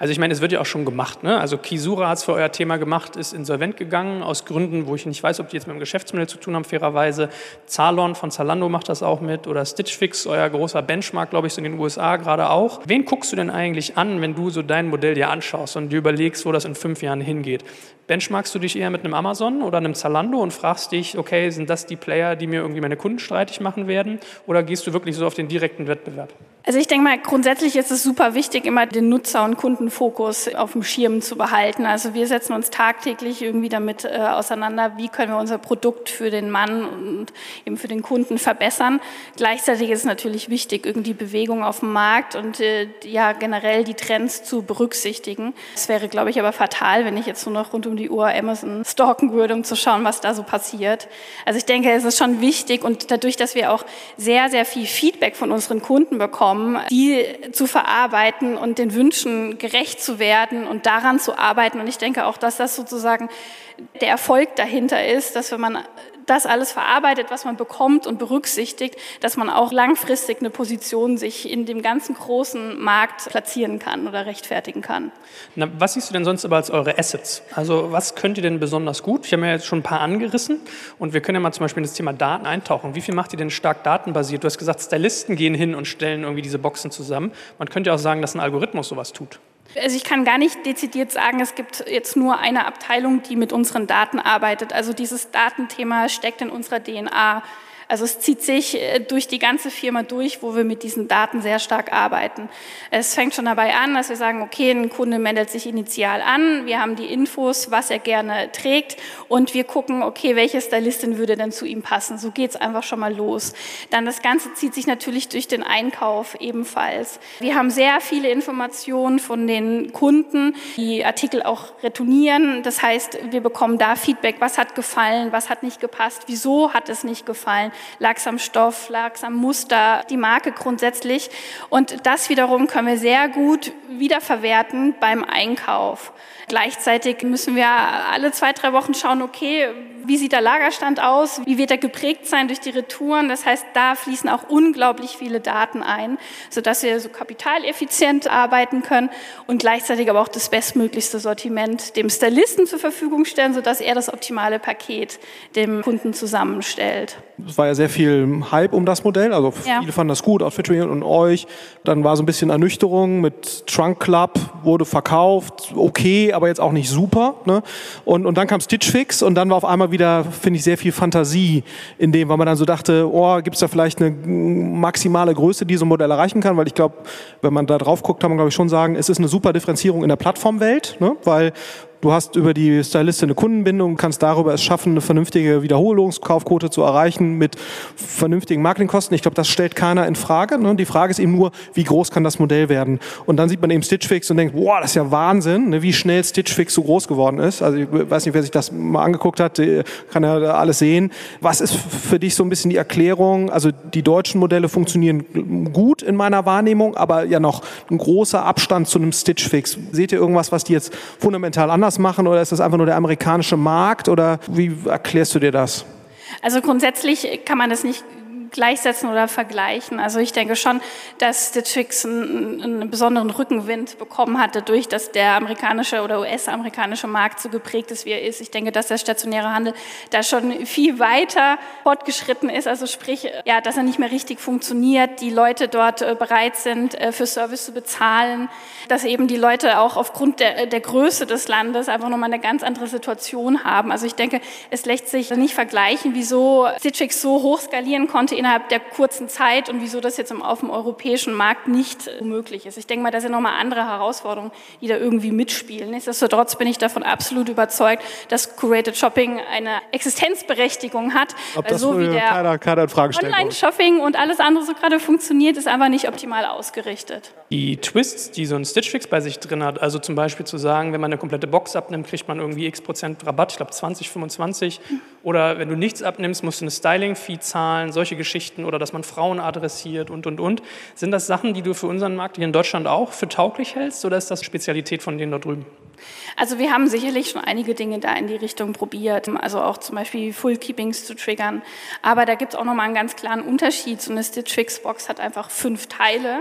Also ich meine, es wird ja auch schon gemacht. Ne? Also Kisura hat es für euer Thema gemacht, ist insolvent gegangen, aus Gründen, wo ich nicht weiß, ob die jetzt mit dem Geschäftsmodell zu tun haben, fairerweise. Zalon von Zalando macht das auch mit oder Stitch Fix, euer großer Benchmark, glaube ich, so in den USA gerade auch. Wen guckst du denn eigentlich an, wenn du so dein Modell dir anschaust und dir überlegst, wo das in fünf Jahren hingeht? Benchmarkst du dich eher mit einem Amazon oder einem Zalando und fragst dich, okay, sind das die Player, die mir irgendwie meine Kunden streitig machen werden? Oder gehst du wirklich so auf den direkten Wettbewerb? Also ich denke mal, grundsätzlich ist es super wichtig, immer den Nutzer- und Kundenfokus auf dem Schirm zu behalten. Also wir setzen uns tagtäglich irgendwie damit äh, auseinander, wie können wir unser Produkt für den Mann und eben für den Kunden verbessern. Gleichzeitig ist es natürlich wichtig, irgendwie Bewegung auf dem Markt und äh, ja generell die Trends zu berücksichtigen. Es wäre, glaube ich, aber fatal, wenn ich jetzt nur noch rund um die Uhr Amazon stalken würde, um zu schauen, was da so passiert. Also ich denke, es ist schon wichtig und dadurch, dass wir auch sehr, sehr viel Feedback von unseren Kunden bekommen, die zu verarbeiten und den Wünschen gerecht zu werden und daran zu arbeiten. Und ich denke auch, dass das sozusagen der Erfolg dahinter ist, dass wenn man das alles verarbeitet, was man bekommt und berücksichtigt, dass man auch langfristig eine Position sich in dem ganzen großen Markt platzieren kann oder rechtfertigen kann. Na, was siehst du denn sonst aber als eure Assets? Also was könnt ihr denn besonders gut? Ich habe ja jetzt schon ein paar angerissen und wir können ja mal zum Beispiel in das Thema Daten eintauchen. Wie viel macht ihr denn stark datenbasiert? Du hast gesagt, Stylisten gehen hin und stellen irgendwie diese Boxen zusammen. Man könnte ja auch sagen, dass ein Algorithmus sowas tut. Also ich kann gar nicht dezidiert sagen, es gibt jetzt nur eine Abteilung, die mit unseren Daten arbeitet. Also dieses Datenthema steckt in unserer DNA. Also es zieht sich äh, durch die ganze Firma durch, wo wir mit diesen Daten sehr stark arbeiten. Es fängt schon dabei an, dass wir sagen, okay, ein Kunde meldet sich initial an, wir haben die Infos, was er gerne trägt und wir gucken, okay, welche Stylistin würde denn zu ihm passen. So geht's einfach schon mal los. Dann das Ganze zieht sich natürlich durch den Einkauf ebenfalls. Wir haben sehr viele Informationen von den Kunden, die Artikel auch retournieren. Das heißt, wir bekommen da Feedback, was hat gefallen, was hat nicht gepasst, wieso hat es nicht gefallen lag es am Stoff, lag es am Muster, die Marke grundsätzlich. Und das wiederum können wir sehr gut wiederverwerten beim Einkauf. Gleichzeitig müssen wir alle zwei, drei Wochen schauen, okay, wie sieht der Lagerstand aus? Wie wird er geprägt sein durch die Retouren? Das heißt, da fließen auch unglaublich viele Daten ein, sodass wir so kapitaleffizient arbeiten können und gleichzeitig aber auch das bestmöglichste Sortiment dem Stylisten zur Verfügung stellen, sodass er das optimale Paket dem Kunden zusammenstellt. Es war ja sehr viel Hype um das Modell, also ja. viele fanden das gut, Outfittery und euch. Dann war so ein bisschen Ernüchterung mit Trunk Club, wurde verkauft, okay, aber jetzt auch nicht super. Ne? Und, und dann kam Stitch Fix und dann war auf einmal wieder, finde ich, sehr viel Fantasie in dem, weil man dann so dachte, oh, gibt es da vielleicht eine maximale Größe, die so ein Modell erreichen kann? Weil ich glaube, wenn man da drauf guckt, kann man glaube ich schon sagen, es ist eine super Differenzierung in der Plattformwelt, ne? weil Du hast über die Stylistin eine Kundenbindung, kannst darüber es schaffen, eine vernünftige Wiederholungskaufquote zu erreichen mit vernünftigen Marketingkosten. Ich glaube, das stellt keiner in Frage. Ne? Die Frage ist eben nur, wie groß kann das Modell werden? Und dann sieht man eben Stitch Fix und denkt, boah, das ist ja Wahnsinn, ne? wie schnell Stitch Fix so groß geworden ist. Also ich weiß nicht, wer sich das mal angeguckt hat, kann ja alles sehen. Was ist für dich so ein bisschen die Erklärung? Also die deutschen Modelle funktionieren gut in meiner Wahrnehmung, aber ja noch ein großer Abstand zu einem Stitch Fix. Seht ihr irgendwas, was die jetzt fundamental anders anders machen oder ist das einfach nur der amerikanische Markt oder wie erklärst du dir das? Also grundsätzlich kann man das nicht gleichsetzen oder vergleichen. Also ich denke schon, dass Stitch Fix einen, einen, besonderen Rückenwind bekommen hat, dadurch, dass der amerikanische oder US-amerikanische Markt so geprägt ist, wie er ist. Ich denke, dass der stationäre Handel da schon viel weiter fortgeschritten ist. Also sprich, ja, dass er nicht mehr richtig funktioniert, die Leute dort äh, bereit sind, äh, für Service zu bezahlen, dass eben die Leute auch aufgrund der, der Größe des Landes einfach nochmal eine ganz andere Situation haben. Also ich denke, es lässt sich nicht vergleichen, wieso Stitch Fix so hoch skalieren konnte innerhalb der kurzen Zeit und wieso das jetzt auf dem europäischen Markt nicht möglich ist. Ich denke mal, das sind nochmal andere Herausforderungen, die da irgendwie mitspielen. Nichtsdestotrotz bin ich davon absolut überzeugt, dass Curated Shopping eine Existenzberechtigung hat. Ob das so wie der keiner, keiner Online-Shopping und alles andere so gerade funktioniert, ist einfach nicht optimal ausgerichtet. Die Twists, die so ein Stitch Fix bei sich drin hat, also zum Beispiel zu sagen, wenn man eine komplette Box abnimmt, kriegt man irgendwie x Prozent Rabatt, ich glaube 20, 25. Oder wenn du nichts abnimmst, musst du eine Styling-Fee zahlen, solche Geschichten. Geschichten oder dass man Frauen adressiert und, und, und. Sind das Sachen, die du für unseren Markt hier in Deutschland auch für tauglich hältst oder ist das Spezialität von denen da drüben? Also wir haben sicherlich schon einige Dinge da in die Richtung probiert, also auch zum Beispiel Full Keepings zu triggern. Aber da gibt es auch nochmal einen ganz klaren Unterschied. So eine Stitch Fix Box hat einfach fünf Teile.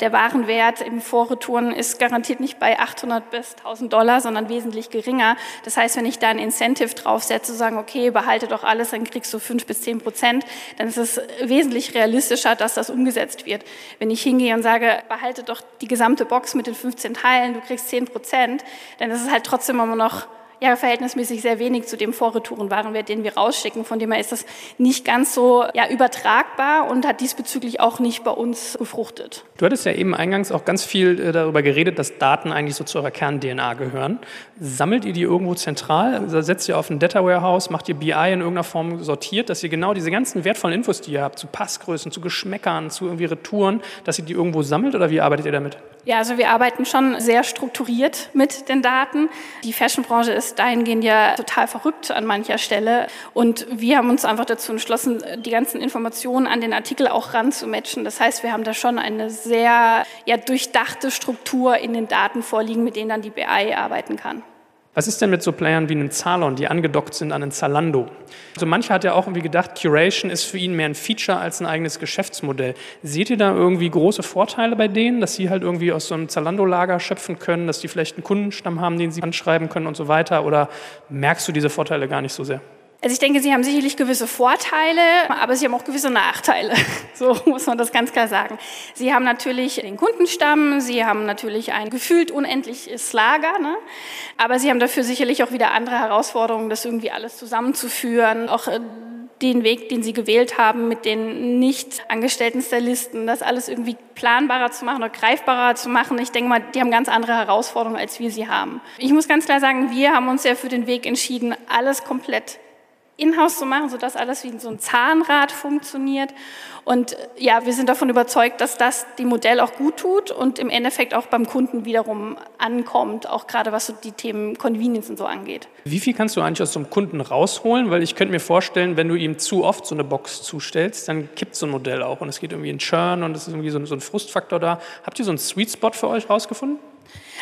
Der Warenwert im Vorretouren ist garantiert nicht bei 800 bis 1000 Dollar, sondern wesentlich geringer. Das heißt, wenn ich da ein Incentive draufsetze, zu sagen, okay, behalte doch alles, dann kriegst du fünf bis zehn Prozent, dann ist es wesentlich realistischer, dass das umgesetzt wird. Wenn ich hingehe und sage, behalte doch die gesamte Box mit den 15 Teilen, du kriegst zehn Prozent, ist es halt trotzdem immer noch ja verhältnismäßig sehr wenig zu dem Vorretourenwarenwert, den wir rausschicken. Von dem her ist das nicht ganz so ja, übertragbar und hat diesbezüglich auch nicht bei uns gefruchtet. Du hattest ja eben eingangs auch ganz viel äh, darüber geredet, dass Daten eigentlich so zu eurer Kern-DNA gehören. Sammelt ihr die irgendwo zentral? Also setzt ihr auf ein Data Warehouse, macht ihr BI in irgendeiner Form sortiert, dass ihr genau diese ganzen wertvollen Infos, die ihr habt, zu Passgrößen, zu Geschmäckern, zu irgendwie Retouren, dass ihr die irgendwo sammelt oder wie arbeitet ihr damit? Ja, also wir arbeiten schon sehr strukturiert mit den Daten. Die Fashionbranche ist dahingehend ja total verrückt an mancher Stelle. Und wir haben uns einfach dazu entschlossen, die ganzen Informationen an den Artikel auch ranzumatchen. Das heißt, wir haben da schon eine sehr ja, durchdachte Struktur in den Daten vorliegen, mit denen dann die BI arbeiten kann. Was ist denn mit so Playern wie einem Zalon, die angedockt sind an einen Zalando? Also mancher hat ja auch irgendwie gedacht, Curation ist für ihn mehr ein Feature als ein eigenes Geschäftsmodell. Seht ihr da irgendwie große Vorteile bei denen, dass sie halt irgendwie aus so einem Zalando-Lager schöpfen können, dass die vielleicht einen Kundenstamm haben, den sie anschreiben können und so weiter? Oder merkst du diese Vorteile gar nicht so sehr? Also ich denke, sie haben sicherlich gewisse Vorteile, aber sie haben auch gewisse Nachteile. So muss man das ganz klar sagen. Sie haben natürlich den Kundenstamm, sie haben natürlich ein gefühlt unendliches Lager, ne? aber sie haben dafür sicherlich auch wieder andere Herausforderungen, das irgendwie alles zusammenzuführen, auch äh, den Weg, den sie gewählt haben mit den nicht angestellten Stylisten, das alles irgendwie planbarer zu machen oder greifbarer zu machen. Ich denke mal, die haben ganz andere Herausforderungen, als wir sie haben. Ich muss ganz klar sagen, wir haben uns ja für den Weg entschieden, alles komplett in-house zu machen, sodass alles wie so ein Zahnrad funktioniert. Und ja, wir sind davon überzeugt, dass das dem Modell auch gut tut und im Endeffekt auch beim Kunden wiederum ankommt, auch gerade was so die Themen Convenience und so angeht. Wie viel kannst du eigentlich aus so einem Kunden rausholen? Weil ich könnte mir vorstellen, wenn du ihm zu oft so eine Box zustellst, dann kippt so ein Modell auch und es geht irgendwie in Churn und es ist irgendwie so ein Frustfaktor da. Habt ihr so einen Sweet Spot für euch rausgefunden?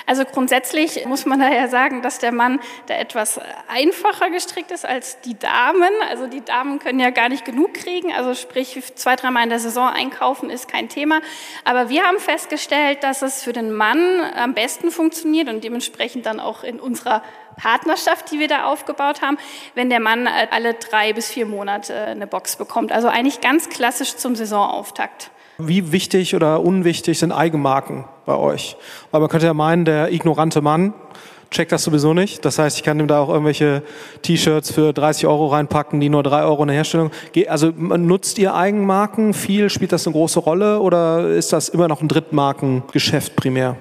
Also grundsätzlich muss man daher sagen, dass der Mann da etwas einfacher gestrickt ist als die Damen. Also die Damen können ja gar nicht genug kriegen. Also sprich, zwei, dreimal in der Saison einkaufen ist kein Thema. Aber wir haben festgestellt, dass es für den Mann am besten funktioniert und dementsprechend dann auch in unserer Partnerschaft, die wir da aufgebaut haben, wenn der Mann alle drei bis vier Monate eine Box bekommt. Also eigentlich ganz klassisch zum Saisonauftakt. Wie wichtig oder unwichtig sind Eigenmarken bei euch? Weil man könnte ja meinen, der ignorante Mann checkt das sowieso nicht. Das heißt, ich kann ihm da auch irgendwelche T-Shirts für 30 Euro reinpacken, die nur 3 Euro in der Herstellung. Also nutzt ihr Eigenmarken viel? Spielt das eine große Rolle oder ist das immer noch ein Drittmarkengeschäft primär?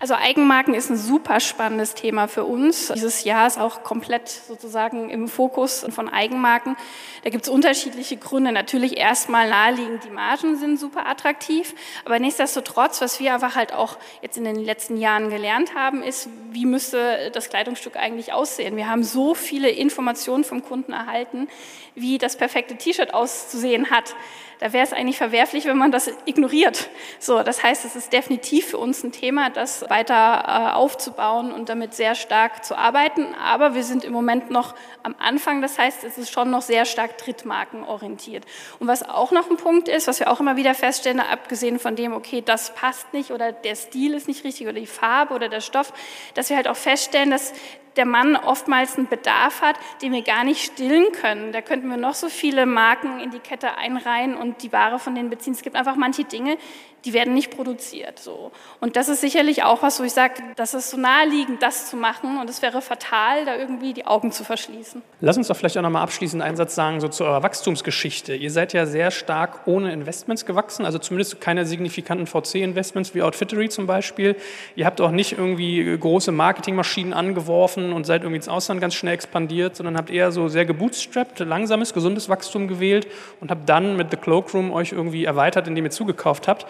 Also Eigenmarken ist ein super spannendes Thema für uns. Dieses Jahr ist auch komplett sozusagen im Fokus von Eigenmarken. Da gibt es unterschiedliche Gründe. Natürlich erstmal naheliegend, die Margen sind super attraktiv, aber nichtsdestotrotz, was wir einfach halt auch jetzt in den letzten Jahren gelernt haben, ist, wie müsste das Kleidungsstück eigentlich aussehen. Wir haben so viele Informationen vom Kunden erhalten, wie das perfekte T-Shirt auszusehen hat da wäre es eigentlich verwerflich, wenn man das ignoriert. So, das heißt, es ist definitiv für uns ein Thema, das weiter äh, aufzubauen und damit sehr stark zu arbeiten. Aber wir sind im Moment noch am Anfang. Das heißt, es ist schon noch sehr stark Drittmarkenorientiert. Und was auch noch ein Punkt ist, was wir auch immer wieder feststellen, abgesehen von dem, okay, das passt nicht oder der Stil ist nicht richtig oder die Farbe oder der Stoff, dass wir halt auch feststellen, dass der Mann oftmals einen Bedarf hat, den wir gar nicht stillen können. Da könnten wir noch so viele Marken in die Kette einreihen und die Ware von denen beziehen. Es gibt einfach manche Dinge, die werden nicht produziert. So. Und das ist sicherlich auch was, wo ich sage, das ist so naheliegend, das zu machen und es wäre fatal, da irgendwie die Augen zu verschließen. Lass uns doch vielleicht auch nochmal abschließend einen Satz sagen, so zu eurer Wachstumsgeschichte. Ihr seid ja sehr stark ohne Investments gewachsen, also zumindest keine signifikanten VC-Investments wie Outfittery zum Beispiel. Ihr habt auch nicht irgendwie große Marketingmaschinen angeworfen und seid irgendwie ins Ausland ganz schnell expandiert, sondern habt eher so sehr gebootstrapped, langsames, gesundes Wachstum gewählt und habt dann mit The Cloakroom euch irgendwie erweitert, indem ihr zugekauft habt.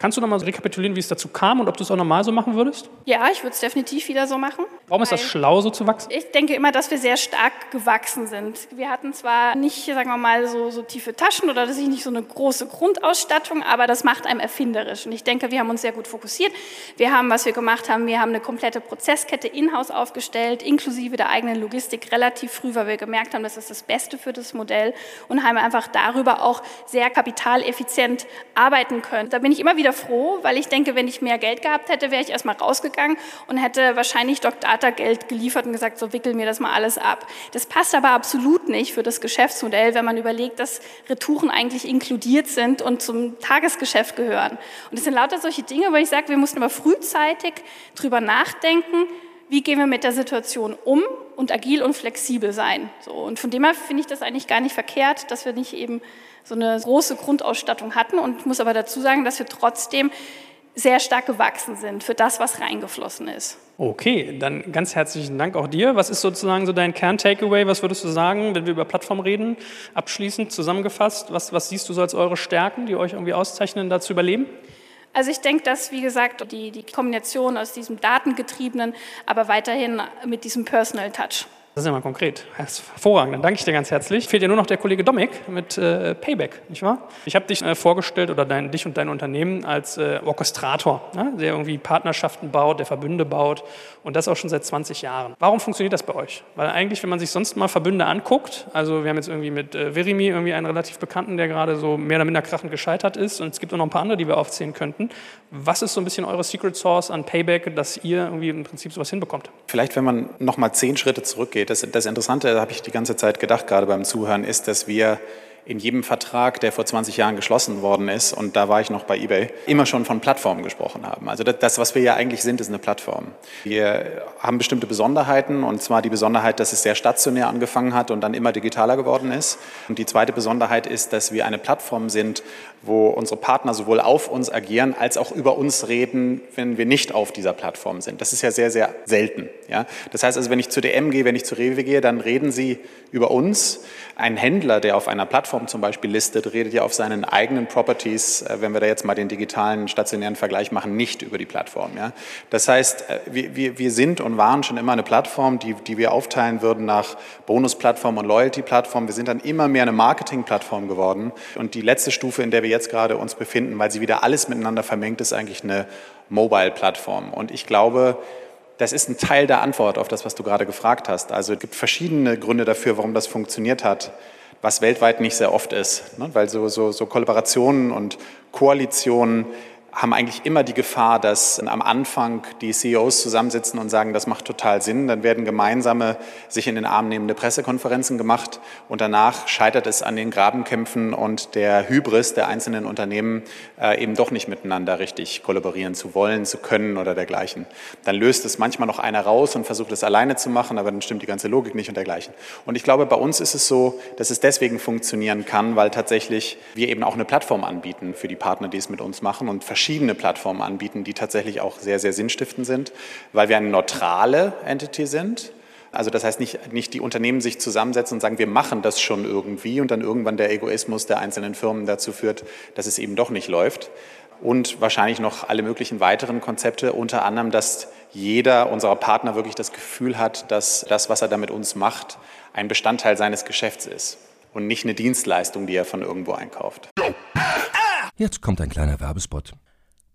Kannst du nochmal rekapitulieren, wie es dazu kam und ob du es auch normal so machen würdest? Ja, ich würde es definitiv wieder so machen. Warum ist das schlau, so zu wachsen? Ich denke immer, dass wir sehr stark gewachsen sind. Wir hatten zwar nicht, sagen wir mal, so, so tiefe Taschen oder dass ich nicht so eine große Grundausstattung, aber das macht einem erfinderisch. Und ich denke, wir haben uns sehr gut fokussiert. Wir haben, was wir gemacht haben, wir haben eine komplette Prozesskette in-house aufgestellt, inklusive der eigenen Logistik relativ früh, weil wir gemerkt haben, das ist das Beste für das Modell und haben einfach darüber auch sehr kapitaleffizient arbeiten können. Da bin ich immer wieder wieder froh, weil ich denke, wenn ich mehr Geld gehabt hätte, wäre ich erstmal rausgegangen und hätte wahrscheinlich Doc Data Geld geliefert und gesagt, so wickel mir das mal alles ab. Das passt aber absolut nicht für das Geschäftsmodell, wenn man überlegt, dass Retouren eigentlich inkludiert sind und zum Tagesgeschäft gehören. Und es sind lauter solche Dinge, wo ich sage, wir mussten aber frühzeitig drüber nachdenken, wie gehen wir mit der Situation um und agil und flexibel sein. So, und von dem her finde ich das eigentlich gar nicht verkehrt, dass wir nicht eben so eine große Grundausstattung hatten. Und ich muss aber dazu sagen, dass wir trotzdem sehr stark gewachsen sind für das, was reingeflossen ist. Okay, dann ganz herzlichen Dank auch dir. Was ist sozusagen so dein Kern-Takeaway? Was würdest du sagen, wenn wir über Plattform reden? Abschließend zusammengefasst, was, was siehst du so als eure Stärken, die euch irgendwie auszeichnen, da zu überleben? Also ich denke, dass, wie gesagt, die, die Kombination aus diesem datengetriebenen, aber weiterhin mit diesem Personal Touch. Das ist ja mal konkret. Hervorragend, dann danke ich dir ganz herzlich. Fehlt dir nur noch der Kollege Dominik mit äh, Payback, nicht wahr? Ich habe dich äh, vorgestellt oder dein, dich und dein Unternehmen als äh, Orchestrator, ne? der irgendwie Partnerschaften baut, der Verbünde baut und das auch schon seit 20 Jahren. Warum funktioniert das bei euch? Weil eigentlich, wenn man sich sonst mal Verbünde anguckt, also wir haben jetzt irgendwie mit äh, Verimi irgendwie einen relativ bekannten, der gerade so mehr oder minder krachend gescheitert ist und es gibt auch noch ein paar andere, die wir aufzählen könnten. Was ist so ein bisschen eure Secret Source an Payback, dass ihr irgendwie im Prinzip sowas hinbekommt? Vielleicht, wenn man noch mal zehn Schritte zurückgeht, das, das Interessante, da habe ich die ganze Zeit gedacht, gerade beim Zuhören, ist, dass wir in jedem Vertrag, der vor 20 Jahren geschlossen worden ist, und da war ich noch bei eBay, immer schon von Plattformen gesprochen haben. Also das, was wir ja eigentlich sind, ist eine Plattform. Wir haben bestimmte Besonderheiten, und zwar die Besonderheit, dass es sehr stationär angefangen hat und dann immer digitaler geworden ist. Und die zweite Besonderheit ist, dass wir eine Plattform sind, wo unsere Partner sowohl auf uns agieren, als auch über uns reden, wenn wir nicht auf dieser Plattform sind. Das ist ja sehr, sehr selten. Ja? Das heißt also, wenn ich zu DM gehe, wenn ich zu Rewe gehe, dann reden sie über uns. Ein Händler, der auf einer Plattform zum Beispiel listet, redet ja auf seinen eigenen Properties, äh, wenn wir da jetzt mal den digitalen stationären Vergleich machen, nicht über die Plattform. Ja? Das heißt, äh, wir, wir, wir sind und waren schon immer eine Plattform, die, die wir aufteilen würden nach Bonusplattform und Loyalty-Plattform. Wir sind dann immer mehr eine Marketing-Plattform geworden. Und die letzte Stufe, in der wir jetzt gerade uns befinden, weil sie wieder alles miteinander vermengt, ist eigentlich eine Mobile-Plattform. Und ich glaube, das ist ein Teil der Antwort auf das, was du gerade gefragt hast. Also es gibt verschiedene Gründe dafür, warum das funktioniert hat, was weltweit nicht sehr oft ist. Ne? Weil so, so, so Kollaborationen und Koalitionen haben eigentlich immer die Gefahr, dass am Anfang die CEOs zusammensitzen und sagen, das macht total Sinn. Dann werden gemeinsame, sich in den Arm nehmende Pressekonferenzen gemacht und danach scheitert es an den Grabenkämpfen und der Hybris der einzelnen Unternehmen, äh, eben doch nicht miteinander richtig kollaborieren zu wollen, zu können oder dergleichen. Dann löst es manchmal noch einer raus und versucht es alleine zu machen, aber dann stimmt die ganze Logik nicht und dergleichen. Und ich glaube, bei uns ist es so, dass es deswegen funktionieren kann, weil tatsächlich wir eben auch eine Plattform anbieten für die Partner, die es mit uns machen und verschiedene Plattformen anbieten, die tatsächlich auch sehr, sehr sinnstiftend sind, weil wir eine neutrale Entity sind. Also das heißt nicht, nicht die Unternehmen sich zusammensetzen und sagen, wir machen das schon irgendwie und dann irgendwann der Egoismus der einzelnen Firmen dazu führt, dass es eben doch nicht läuft. Und wahrscheinlich noch alle möglichen weiteren Konzepte, unter anderem, dass jeder unserer Partner wirklich das Gefühl hat, dass das, was er da mit uns macht, ein Bestandteil seines Geschäfts ist und nicht eine Dienstleistung, die er von irgendwo einkauft. Jetzt kommt ein kleiner Werbespot.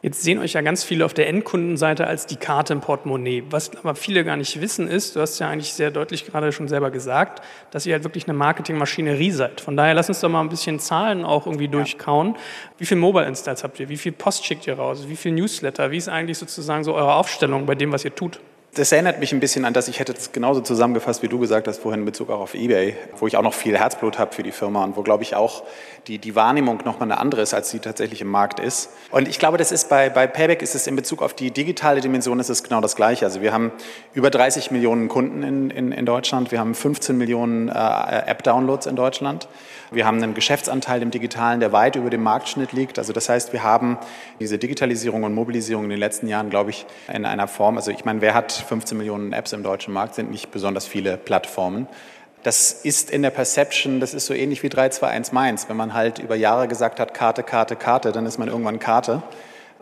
Jetzt sehen euch ja ganz viele auf der Endkundenseite als die Karte im Portemonnaie. Was aber viele gar nicht wissen ist, du hast ja eigentlich sehr deutlich gerade schon selber gesagt, dass ihr halt wirklich eine Marketingmaschinerie seid. Von daher lass uns doch mal ein bisschen Zahlen auch irgendwie durchkauen. Wie viel Mobile Installs habt ihr? Wie viel Post schickt ihr raus? Wie viel Newsletter? Wie ist eigentlich sozusagen so eure Aufstellung bei dem, was ihr tut? Das erinnert mich ein bisschen an das, ich hätte das genauso zusammengefasst, wie du gesagt hast vorhin in Bezug auch auf eBay, wo ich auch noch viel Herzblut habe für die Firma und wo, glaube ich, auch die, die Wahrnehmung nochmal eine andere ist, als sie tatsächlich im Markt ist. Und ich glaube, das ist bei, bei Payback ist es in Bezug auf die digitale Dimension ist es genau das Gleiche. Also wir haben über 30 Millionen Kunden in, in, in Deutschland, wir haben 15 Millionen äh, App-Downloads in Deutschland. Wir haben einen Geschäftsanteil im Digitalen, der weit über dem Marktschnitt liegt. Also das heißt, wir haben diese Digitalisierung und Mobilisierung in den letzten Jahren, glaube ich, in einer Form, also ich meine, wer hat 15 Millionen Apps im deutschen Markt, sind nicht besonders viele Plattformen. Das ist in der Perception, das ist so ähnlich wie 321 Mainz. Wenn man halt über Jahre gesagt hat, Karte, Karte, Karte, dann ist man irgendwann Karte.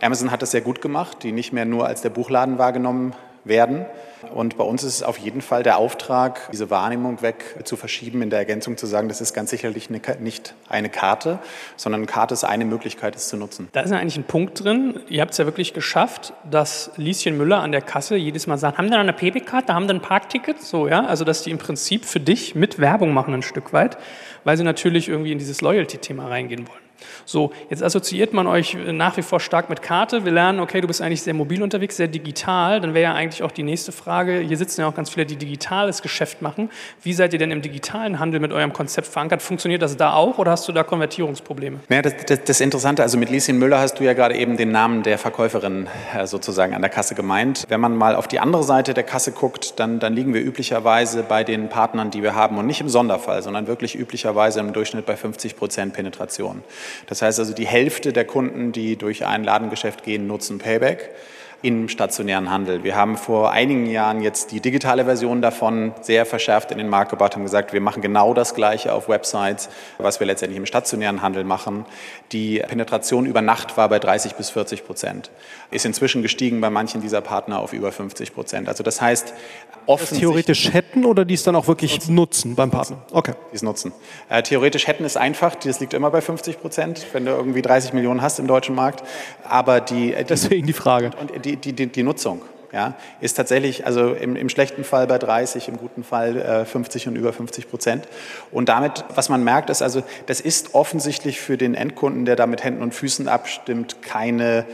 Amazon hat das sehr gut gemacht, die nicht mehr nur als der Buchladen wahrgenommen werden. Und bei uns ist es auf jeden Fall der Auftrag, diese Wahrnehmung weg zu verschieben, in der Ergänzung zu sagen, das ist ganz sicherlich eine, nicht eine Karte, sondern eine Karte ist eine Möglichkeit, es zu nutzen. Da ist ja eigentlich ein Punkt drin. Ihr habt es ja wirklich geschafft, dass Lieschen Müller an der Kasse jedes Mal sagt, haben Sie eine PB-Karte, haben Sie ein Parkticket? So, ja. Also, dass die im Prinzip für dich mit Werbung machen ein Stück weit, weil sie natürlich irgendwie in dieses Loyalty-Thema reingehen wollen. So, jetzt assoziiert man euch nach wie vor stark mit Karte. Wir lernen, okay, du bist eigentlich sehr mobil unterwegs, sehr digital. Dann wäre ja eigentlich auch die nächste Frage, hier sitzen ja auch ganz viele, die digitales Geschäft machen. Wie seid ihr denn im digitalen Handel mit eurem Konzept verankert? Funktioniert das da auch oder hast du da Konvertierungsprobleme? Ja, das, das, das Interessante, also mit Lieschen Müller hast du ja gerade eben den Namen der Verkäuferin äh, sozusagen an der Kasse gemeint. Wenn man mal auf die andere Seite der Kasse guckt, dann, dann liegen wir üblicherweise bei den Partnern, die wir haben und nicht im Sonderfall, sondern wirklich üblicherweise im Durchschnitt bei 50 Prozent Penetration. Das heißt also, die Hälfte der Kunden, die durch ein Ladengeschäft gehen, nutzen Payback im stationären Handel. Wir haben vor einigen Jahren jetzt die digitale Version davon sehr verschärft in den Markt gebracht und gesagt, wir machen genau das Gleiche auf Websites, was wir letztendlich im stationären Handel machen. Die Penetration über Nacht war bei 30 bis 40 Prozent, ist inzwischen gestiegen bei manchen dieser Partner auf über 50 Prozent. Also das heißt, offensichtlich... theoretisch hätten oder die es dann auch wirklich nutzen, nutzen beim Partner? Okay. Die es nutzen. Äh, theoretisch hätten ist einfach, das liegt immer bei 50 Prozent, wenn du irgendwie 30 Millionen hast im deutschen Markt. Aber die... Deswegen die Frage. Und die, die, die, die Nutzung ja, ist tatsächlich also im, im, schlechten Fall bei 30, im guten Fall äh, 50 und über 50 Prozent. Und damit, was man merkt, ist also, das ist offensichtlich für den Endkunden, der da mit Händen und Füßen abstimmt, keine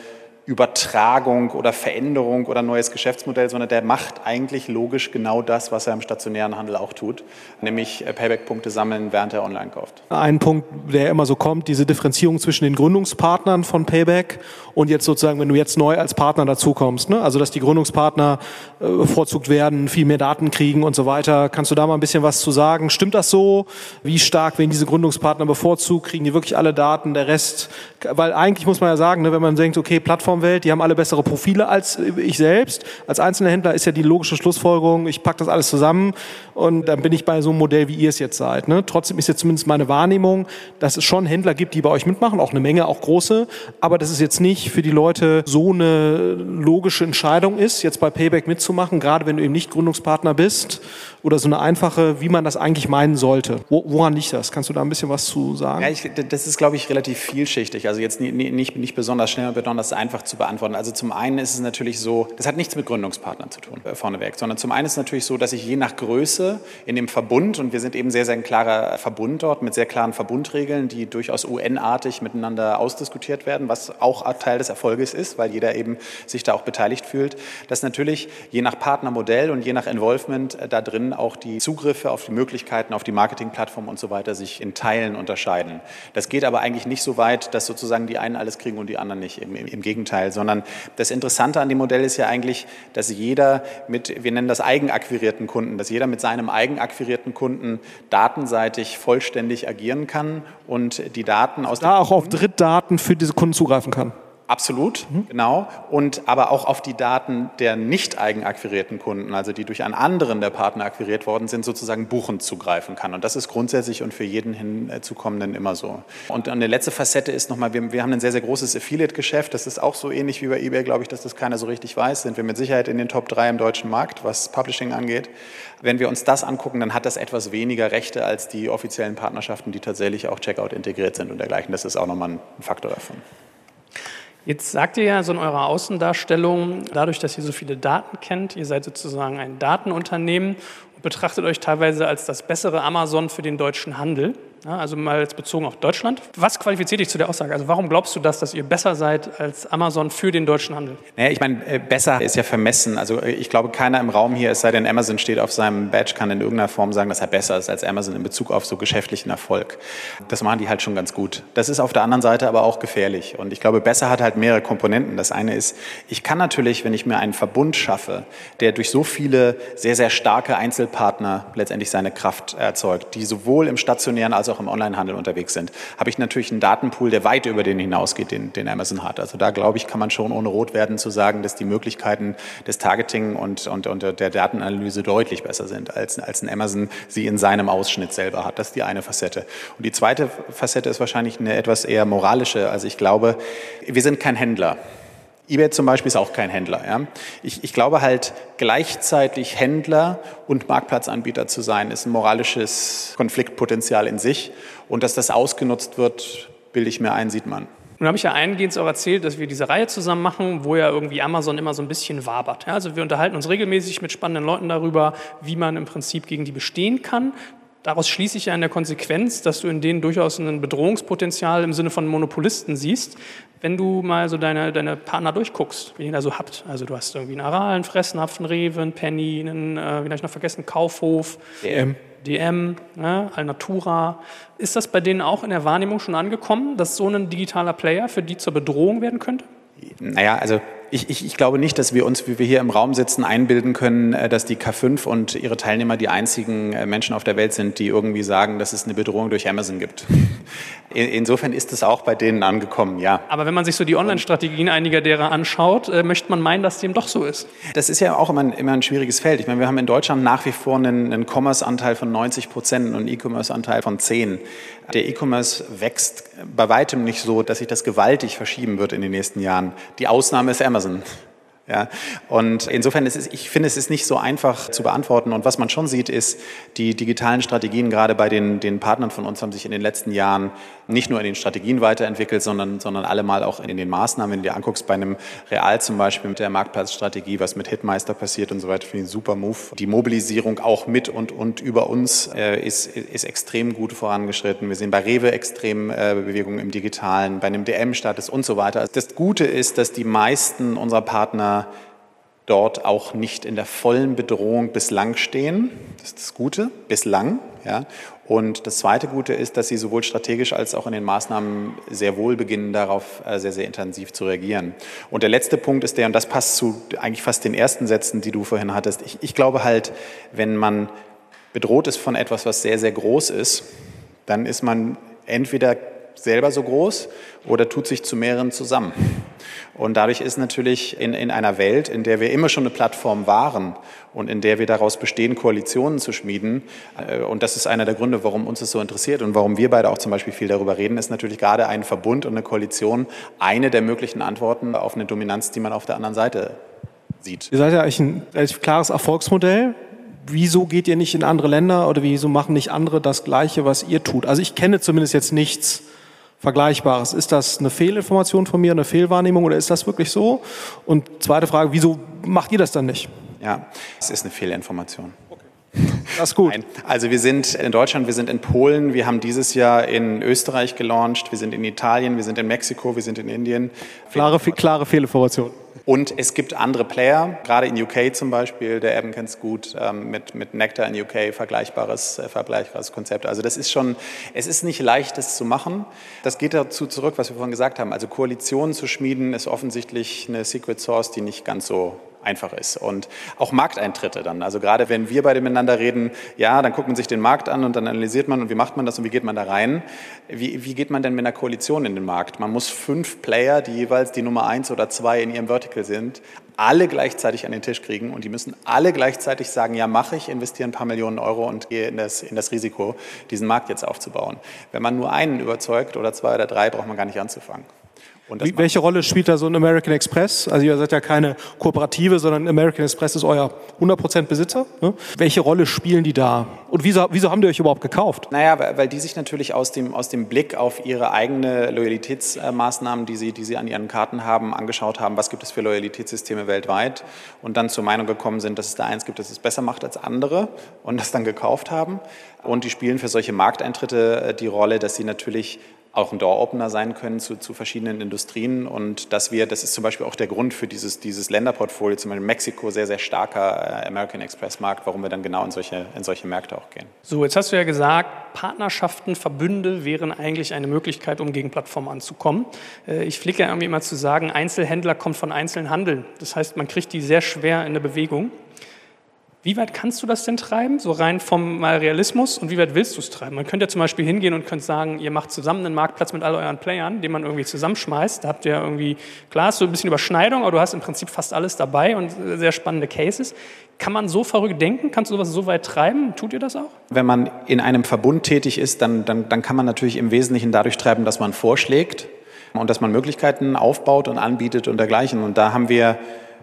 Übertragung oder Veränderung oder neues Geschäftsmodell, sondern der macht eigentlich logisch genau das, was er im stationären Handel auch tut, nämlich äh, Payback-Punkte sammeln, während er online kauft. Ein Punkt, der immer so kommt, diese Differenzierung zwischen den Gründungspartnern von Payback und jetzt sozusagen, wenn du jetzt neu als Partner dazukommst, ne? also dass die Gründungspartner äh, bevorzugt werden, viel mehr Daten kriegen und so weiter. Kannst du da mal ein bisschen was zu sagen? Stimmt das so? Wie stark werden diese Gründungspartner bevorzugt? Kriegen die wirklich alle Daten? Der Rest? Weil eigentlich muss man ja sagen, ne, wenn man denkt, okay, Plattform Plattformwelt, die haben alle bessere Profile als ich selbst. Als einzelner Händler ist ja die logische Schlussfolgerung, ich packe das alles zusammen und dann bin ich bei so einem Modell, wie ihr es jetzt seid. Ne? Trotzdem ist jetzt zumindest meine Wahrnehmung, dass es schon Händler gibt, die bei euch mitmachen, auch eine Menge, auch große, aber dass es jetzt nicht für die Leute so eine logische Entscheidung ist, jetzt bei Payback mitzumachen, gerade wenn du eben nicht Gründungspartner bist oder so eine einfache, wie man das eigentlich meinen sollte. Wo, woran liegt das? Kannst du da ein bisschen was zu sagen? Ja, ich, das ist, glaube ich, relativ vielschichtig. Also jetzt nicht, nicht, nicht besonders schnell und besonders einfach zu beantworten. Also zum einen ist es natürlich so, das hat nichts mit Gründungspartnern zu tun, äh, vorneweg, sondern zum einen ist es natürlich so, dass ich je nach Größe in dem Verbund, und wir sind eben sehr, sehr ein klarer Verbund dort mit sehr klaren Verbundregeln, die durchaus UN-artig miteinander ausdiskutiert werden, was auch Teil des Erfolges ist, weil jeder eben sich da auch beteiligt fühlt, dass natürlich je nach Partnermodell und je nach Involvement äh, da drin auch die Zugriffe auf die Möglichkeiten, auf die Marketingplattform und so weiter sich in Teilen unterscheiden. Das geht aber eigentlich nicht so weit, dass sozusagen die einen alles kriegen und die anderen nicht. Im, im, im Gegenteil, sondern das Interessante an dem Modell ist ja eigentlich, dass jeder mit, wir nennen das eigenakquirierten Kunden, dass jeder mit seinem eigenakquirierten Kunden datenseitig vollständig agieren kann und die Daten aus da auch auf Drittdaten für diese Kunden zugreifen kann. Absolut, mhm. genau. Und aber auch auf die Daten der nicht eigenakquirierten Kunden, also die durch einen anderen der Partner akquiriert worden sind, sozusagen buchend zugreifen kann. Und das ist grundsätzlich und für jeden hinzukommenden immer so. Und eine letzte Facette ist nochmal, wir, wir haben ein sehr, sehr großes Affiliate-Geschäft. Das ist auch so ähnlich wie bei eBay, glaube ich, dass das keiner so richtig weiß. Sind wir mit Sicherheit in den Top 3 im deutschen Markt, was Publishing angeht. Wenn wir uns das angucken, dann hat das etwas weniger Rechte als die offiziellen Partnerschaften, die tatsächlich auch Checkout integriert sind und dergleichen. Das ist auch nochmal ein Faktor davon. Jetzt sagt ihr ja so in eurer Außendarstellung, dadurch, dass ihr so viele Daten kennt, ihr seid sozusagen ein Datenunternehmen betrachtet euch teilweise als das bessere Amazon für den deutschen Handel. Ja, also mal jetzt bezogen auf Deutschland. Was qualifiziert dich zu der Aussage? Also warum glaubst du das, dass ihr besser seid als Amazon für den deutschen Handel? Naja, ich meine, äh, besser ist ja vermessen. Also äh, ich glaube, keiner im Raum hier, es sei denn Amazon steht auf seinem Badge, kann in irgendeiner Form sagen, dass er besser ist als Amazon in Bezug auf so geschäftlichen Erfolg. Das machen die halt schon ganz gut. Das ist auf der anderen Seite aber auch gefährlich. Und ich glaube, besser hat halt mehrere Komponenten. Das eine ist, ich kann natürlich, wenn ich mir einen Verbund schaffe, der durch so viele sehr, sehr starke Einzelpartner letztendlich seine Kraft erzeugt, die sowohl im stationären als auch im Onlinehandel unterwegs sind, habe ich natürlich einen Datenpool, der weit über den hinausgeht, den, den Amazon hat. Also da glaube ich, kann man schon ohne rot werden zu sagen, dass die Möglichkeiten des Targeting und, und, und der Datenanalyse deutlich besser sind, als, als ein Amazon sie in seinem Ausschnitt selber hat. Das ist die eine Facette. Und die zweite Facette ist wahrscheinlich eine etwas eher moralische. Also ich glaube, wir sind kein Händler eBay zum Beispiel ist auch kein Händler. Ja? Ich, ich, glaube halt, gleichzeitig Händler und Marktplatzanbieter zu sein, ist ein moralisches Konfliktpotenzial in sich. Und dass das ausgenutzt wird, bilde ich mir ein, sieht man. Nun habe ich ja eingehend auch erzählt, dass wir diese Reihe zusammen machen, wo ja irgendwie Amazon immer so ein bisschen wabert. Also wir unterhalten uns regelmäßig mit spannenden Leuten darüber, wie man im Prinzip gegen die bestehen kann. Daraus schließe ich ja in der Konsequenz, dass du in denen durchaus ein Bedrohungspotenzial im Sinne von Monopolisten siehst, wenn du mal so deine, deine Partner durchguckst, wie ihr da so habt. Also du hast irgendwie einen Aral, einen Fressnapf, einen Rewe, einen Penny, einen, äh, wie habe ich noch vergessen, Kaufhof, DM, DM ne, Alnatura. Ist das bei denen auch in der Wahrnehmung schon angekommen, dass so ein digitaler Player für die zur Bedrohung werden könnte? Naja, also ich, ich, ich, glaube nicht, dass wir uns, wie wir hier im Raum sitzen, einbilden können, äh, dass die K5 und ihre Teilnehmer die einzigen äh, Menschen auf der Welt sind, die irgendwie sagen, dass es eine Bedrohung durch Amazon gibt. Insofern ist es auch bei denen angekommen, ja. Aber wenn man sich so die Online-Strategien einiger derer anschaut, äh, möchte man meinen, dass dem doch so ist. Das ist ja auch immer ein, immer ein schwieriges Feld. Ich meine, wir haben in Deutschland nach wie vor einen, einen Commerce-Anteil von 90 Prozent und einen E-Commerce-Anteil von 10. Der E-Commerce wächst bei weitem nicht so, dass sich das gewaltig verschieben wird in den nächsten Jahren. Die Ausnahme ist Amazon. Ja, und insofern ist es, ich finde, es ist nicht so einfach zu beantworten. Und was man schon sieht, ist, die digitalen Strategien, gerade bei den, den Partnern von uns, haben sich in den letzten Jahren nicht nur in den Strategien weiterentwickelt, sondern, sondern allemal auch in den Maßnahmen. Wenn du dir anguckst, bei einem Real zum Beispiel mit der Marktplatzstrategie, was mit Hitmeister passiert und so weiter, finde ich einen super Move. Die Mobilisierung auch mit und, und über uns äh, ist, ist extrem gut vorangeschritten. Wir sehen bei Rewe extrem äh, Bewegungen im Digitalen, bei einem DM-Status und so weiter. Das Gute ist, dass die meisten unserer Partner dort auch nicht in der vollen Bedrohung bislang stehen. Das ist das Gute, bislang. Ja. Und das zweite Gute ist, dass sie sowohl strategisch als auch in den Maßnahmen sehr wohl beginnen, darauf äh, sehr, sehr intensiv zu reagieren. Und der letzte Punkt ist der, und das passt zu eigentlich fast den ersten Sätzen, die du vorhin hattest. Ich, ich glaube halt, wenn man bedroht ist von etwas, was sehr, sehr groß ist, dann ist man entweder selber so groß oder tut sich zu mehreren zusammen. Und dadurch ist natürlich in, in einer Welt, in der wir immer schon eine Plattform waren und in der wir daraus bestehen, Koalitionen zu schmieden, äh, und das ist einer der Gründe, warum uns das so interessiert und warum wir beide auch zum Beispiel viel darüber reden, ist natürlich gerade ein Verbund und eine Koalition eine der möglichen Antworten auf eine Dominanz, die man auf der anderen Seite sieht. Ihr seid ja eigentlich ein relativ klares Erfolgsmodell wieso geht ihr nicht in andere Länder oder wieso machen nicht andere das Gleiche, was ihr tut? Also ich kenne zumindest jetzt nichts, Vergleichbares. Ist das eine Fehlinformation von mir, eine Fehlwahrnehmung oder ist das wirklich so? Und zweite Frage, wieso macht ihr das dann nicht? Ja, es ist eine Fehlinformation. Das ist gut. Nein. Also wir sind in Deutschland, wir sind in Polen, wir haben dieses Jahr in Österreich gelauncht, wir sind in Italien, wir sind in Mexiko, wir sind in Indien. Klare, klare Fehlinformation. Und es gibt andere Player, gerade in UK zum Beispiel, der Eben kennt es gut, ähm, mit, mit Nectar in UK, vergleichbares, äh, vergleichbares Konzept. Also das ist schon, es ist nicht leicht, das zu machen. Das geht dazu zurück, was wir vorhin gesagt haben. Also Koalitionen zu schmieden ist offensichtlich eine Secret Source, die nicht ganz so einfach ist. Und auch Markteintritte dann. Also gerade wenn wir beide miteinander reden, ja, dann guckt man sich den Markt an und dann analysiert man und wie macht man das und wie geht man da rein. Wie, wie geht man denn mit einer Koalition in den Markt? Man muss fünf Player, die jeweils die Nummer eins oder zwei in ihrem Vertical sind, alle gleichzeitig an den Tisch kriegen und die müssen alle gleichzeitig sagen, ja, mache ich, investiere ein paar Millionen Euro und gehe in das, in das Risiko, diesen Markt jetzt aufzubauen. Wenn man nur einen überzeugt oder zwei oder drei, braucht man gar nicht anzufangen. Wie, welche Rolle spielt da so ein American Express? Also ihr seid ja keine Kooperative, sondern American Express ist euer 100% Besitzer. Ne? Welche Rolle spielen die da? Und wieso, wieso haben die euch überhaupt gekauft? Naja, weil die sich natürlich aus dem, aus dem Blick auf ihre eigene Loyalitätsmaßnahmen, die sie, die sie an ihren Karten haben, angeschaut haben, was gibt es für Loyalitätssysteme weltweit und dann zur Meinung gekommen sind, dass es da eins gibt, das es besser macht als andere und das dann gekauft haben. Und die spielen für solche Markteintritte äh, die Rolle, dass sie natürlich auch ein Door-Opener sein können zu, zu verschiedenen Industrien und dass wir, das ist zum Beispiel auch der Grund für dieses, dieses Länderportfolio, zum Beispiel Mexiko, sehr, sehr starker äh, American Express-Markt, warum wir dann genau in solche, in solche Märkte auch gehen. So, jetzt hast du ja gesagt, Partnerschaften, Verbünde wären eigentlich eine Möglichkeit, um gegen Plattformen anzukommen. Äh, ich flicke irgendwie immer zu sagen, Einzelhändler kommt von einzelnen Handeln. Das heißt, man kriegt die sehr schwer in der Bewegung. Wie weit kannst du das denn treiben, so rein vom Realismus und wie weit willst du es treiben? Man könnte ja zum Beispiel hingehen und könnte sagen, ihr macht zusammen einen Marktplatz mit all euren Playern, den man irgendwie zusammenschmeißt. Da habt ihr irgendwie, klar, ist so ein bisschen Überschneidung, aber du hast im Prinzip fast alles dabei und sehr spannende Cases. Kann man so verrückt denken? Kannst du sowas so weit treiben? Tut ihr das auch? Wenn man in einem Verbund tätig ist, dann, dann, dann kann man natürlich im Wesentlichen dadurch treiben, dass man vorschlägt und dass man Möglichkeiten aufbaut und anbietet und dergleichen. Und da haben wir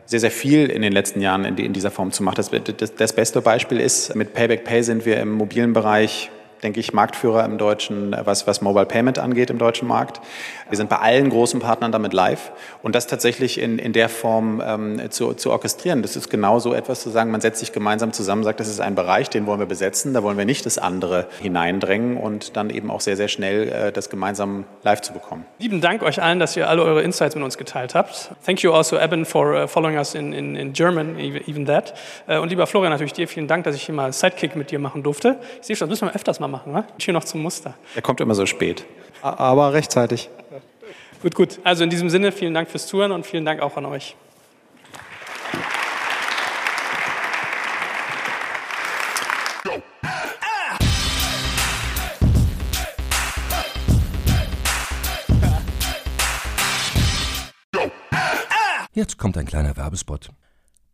sehr, sehr viel in den letzten Jahren in, dieser Form zu machen. Das, das, das beste Beispiel ist, mit Payback Pay sind wir im mobilen Bereich denke ich, Marktführer im deutschen, was, was Mobile Payment angeht im deutschen Markt. Wir sind bei allen großen Partnern damit live. Und das tatsächlich in, in der Form ähm, zu, zu orchestrieren, das ist genau so etwas zu sagen, man setzt sich gemeinsam zusammen, sagt, das ist ein Bereich, den wollen wir besetzen, da wollen wir nicht das andere hineindrängen und dann eben auch sehr, sehr schnell äh, das gemeinsam live zu bekommen. Lieben Dank euch allen, dass ihr alle eure Insights mit uns geteilt habt. Thank you also, Eben, for uh, following us in, in, in German, even that. Uh, und lieber Florian, natürlich dir vielen Dank, dass ich hier mal Sidekick mit dir machen durfte. Ich sehe schon, das müssen wir öfters mal machen. Ne? Hier noch zum Muster. Er kommt immer so spät. Aber rechtzeitig. Gut, gut. Also in diesem Sinne, vielen Dank fürs Zuhören und vielen Dank auch an euch. Jetzt kommt ein kleiner Werbespot.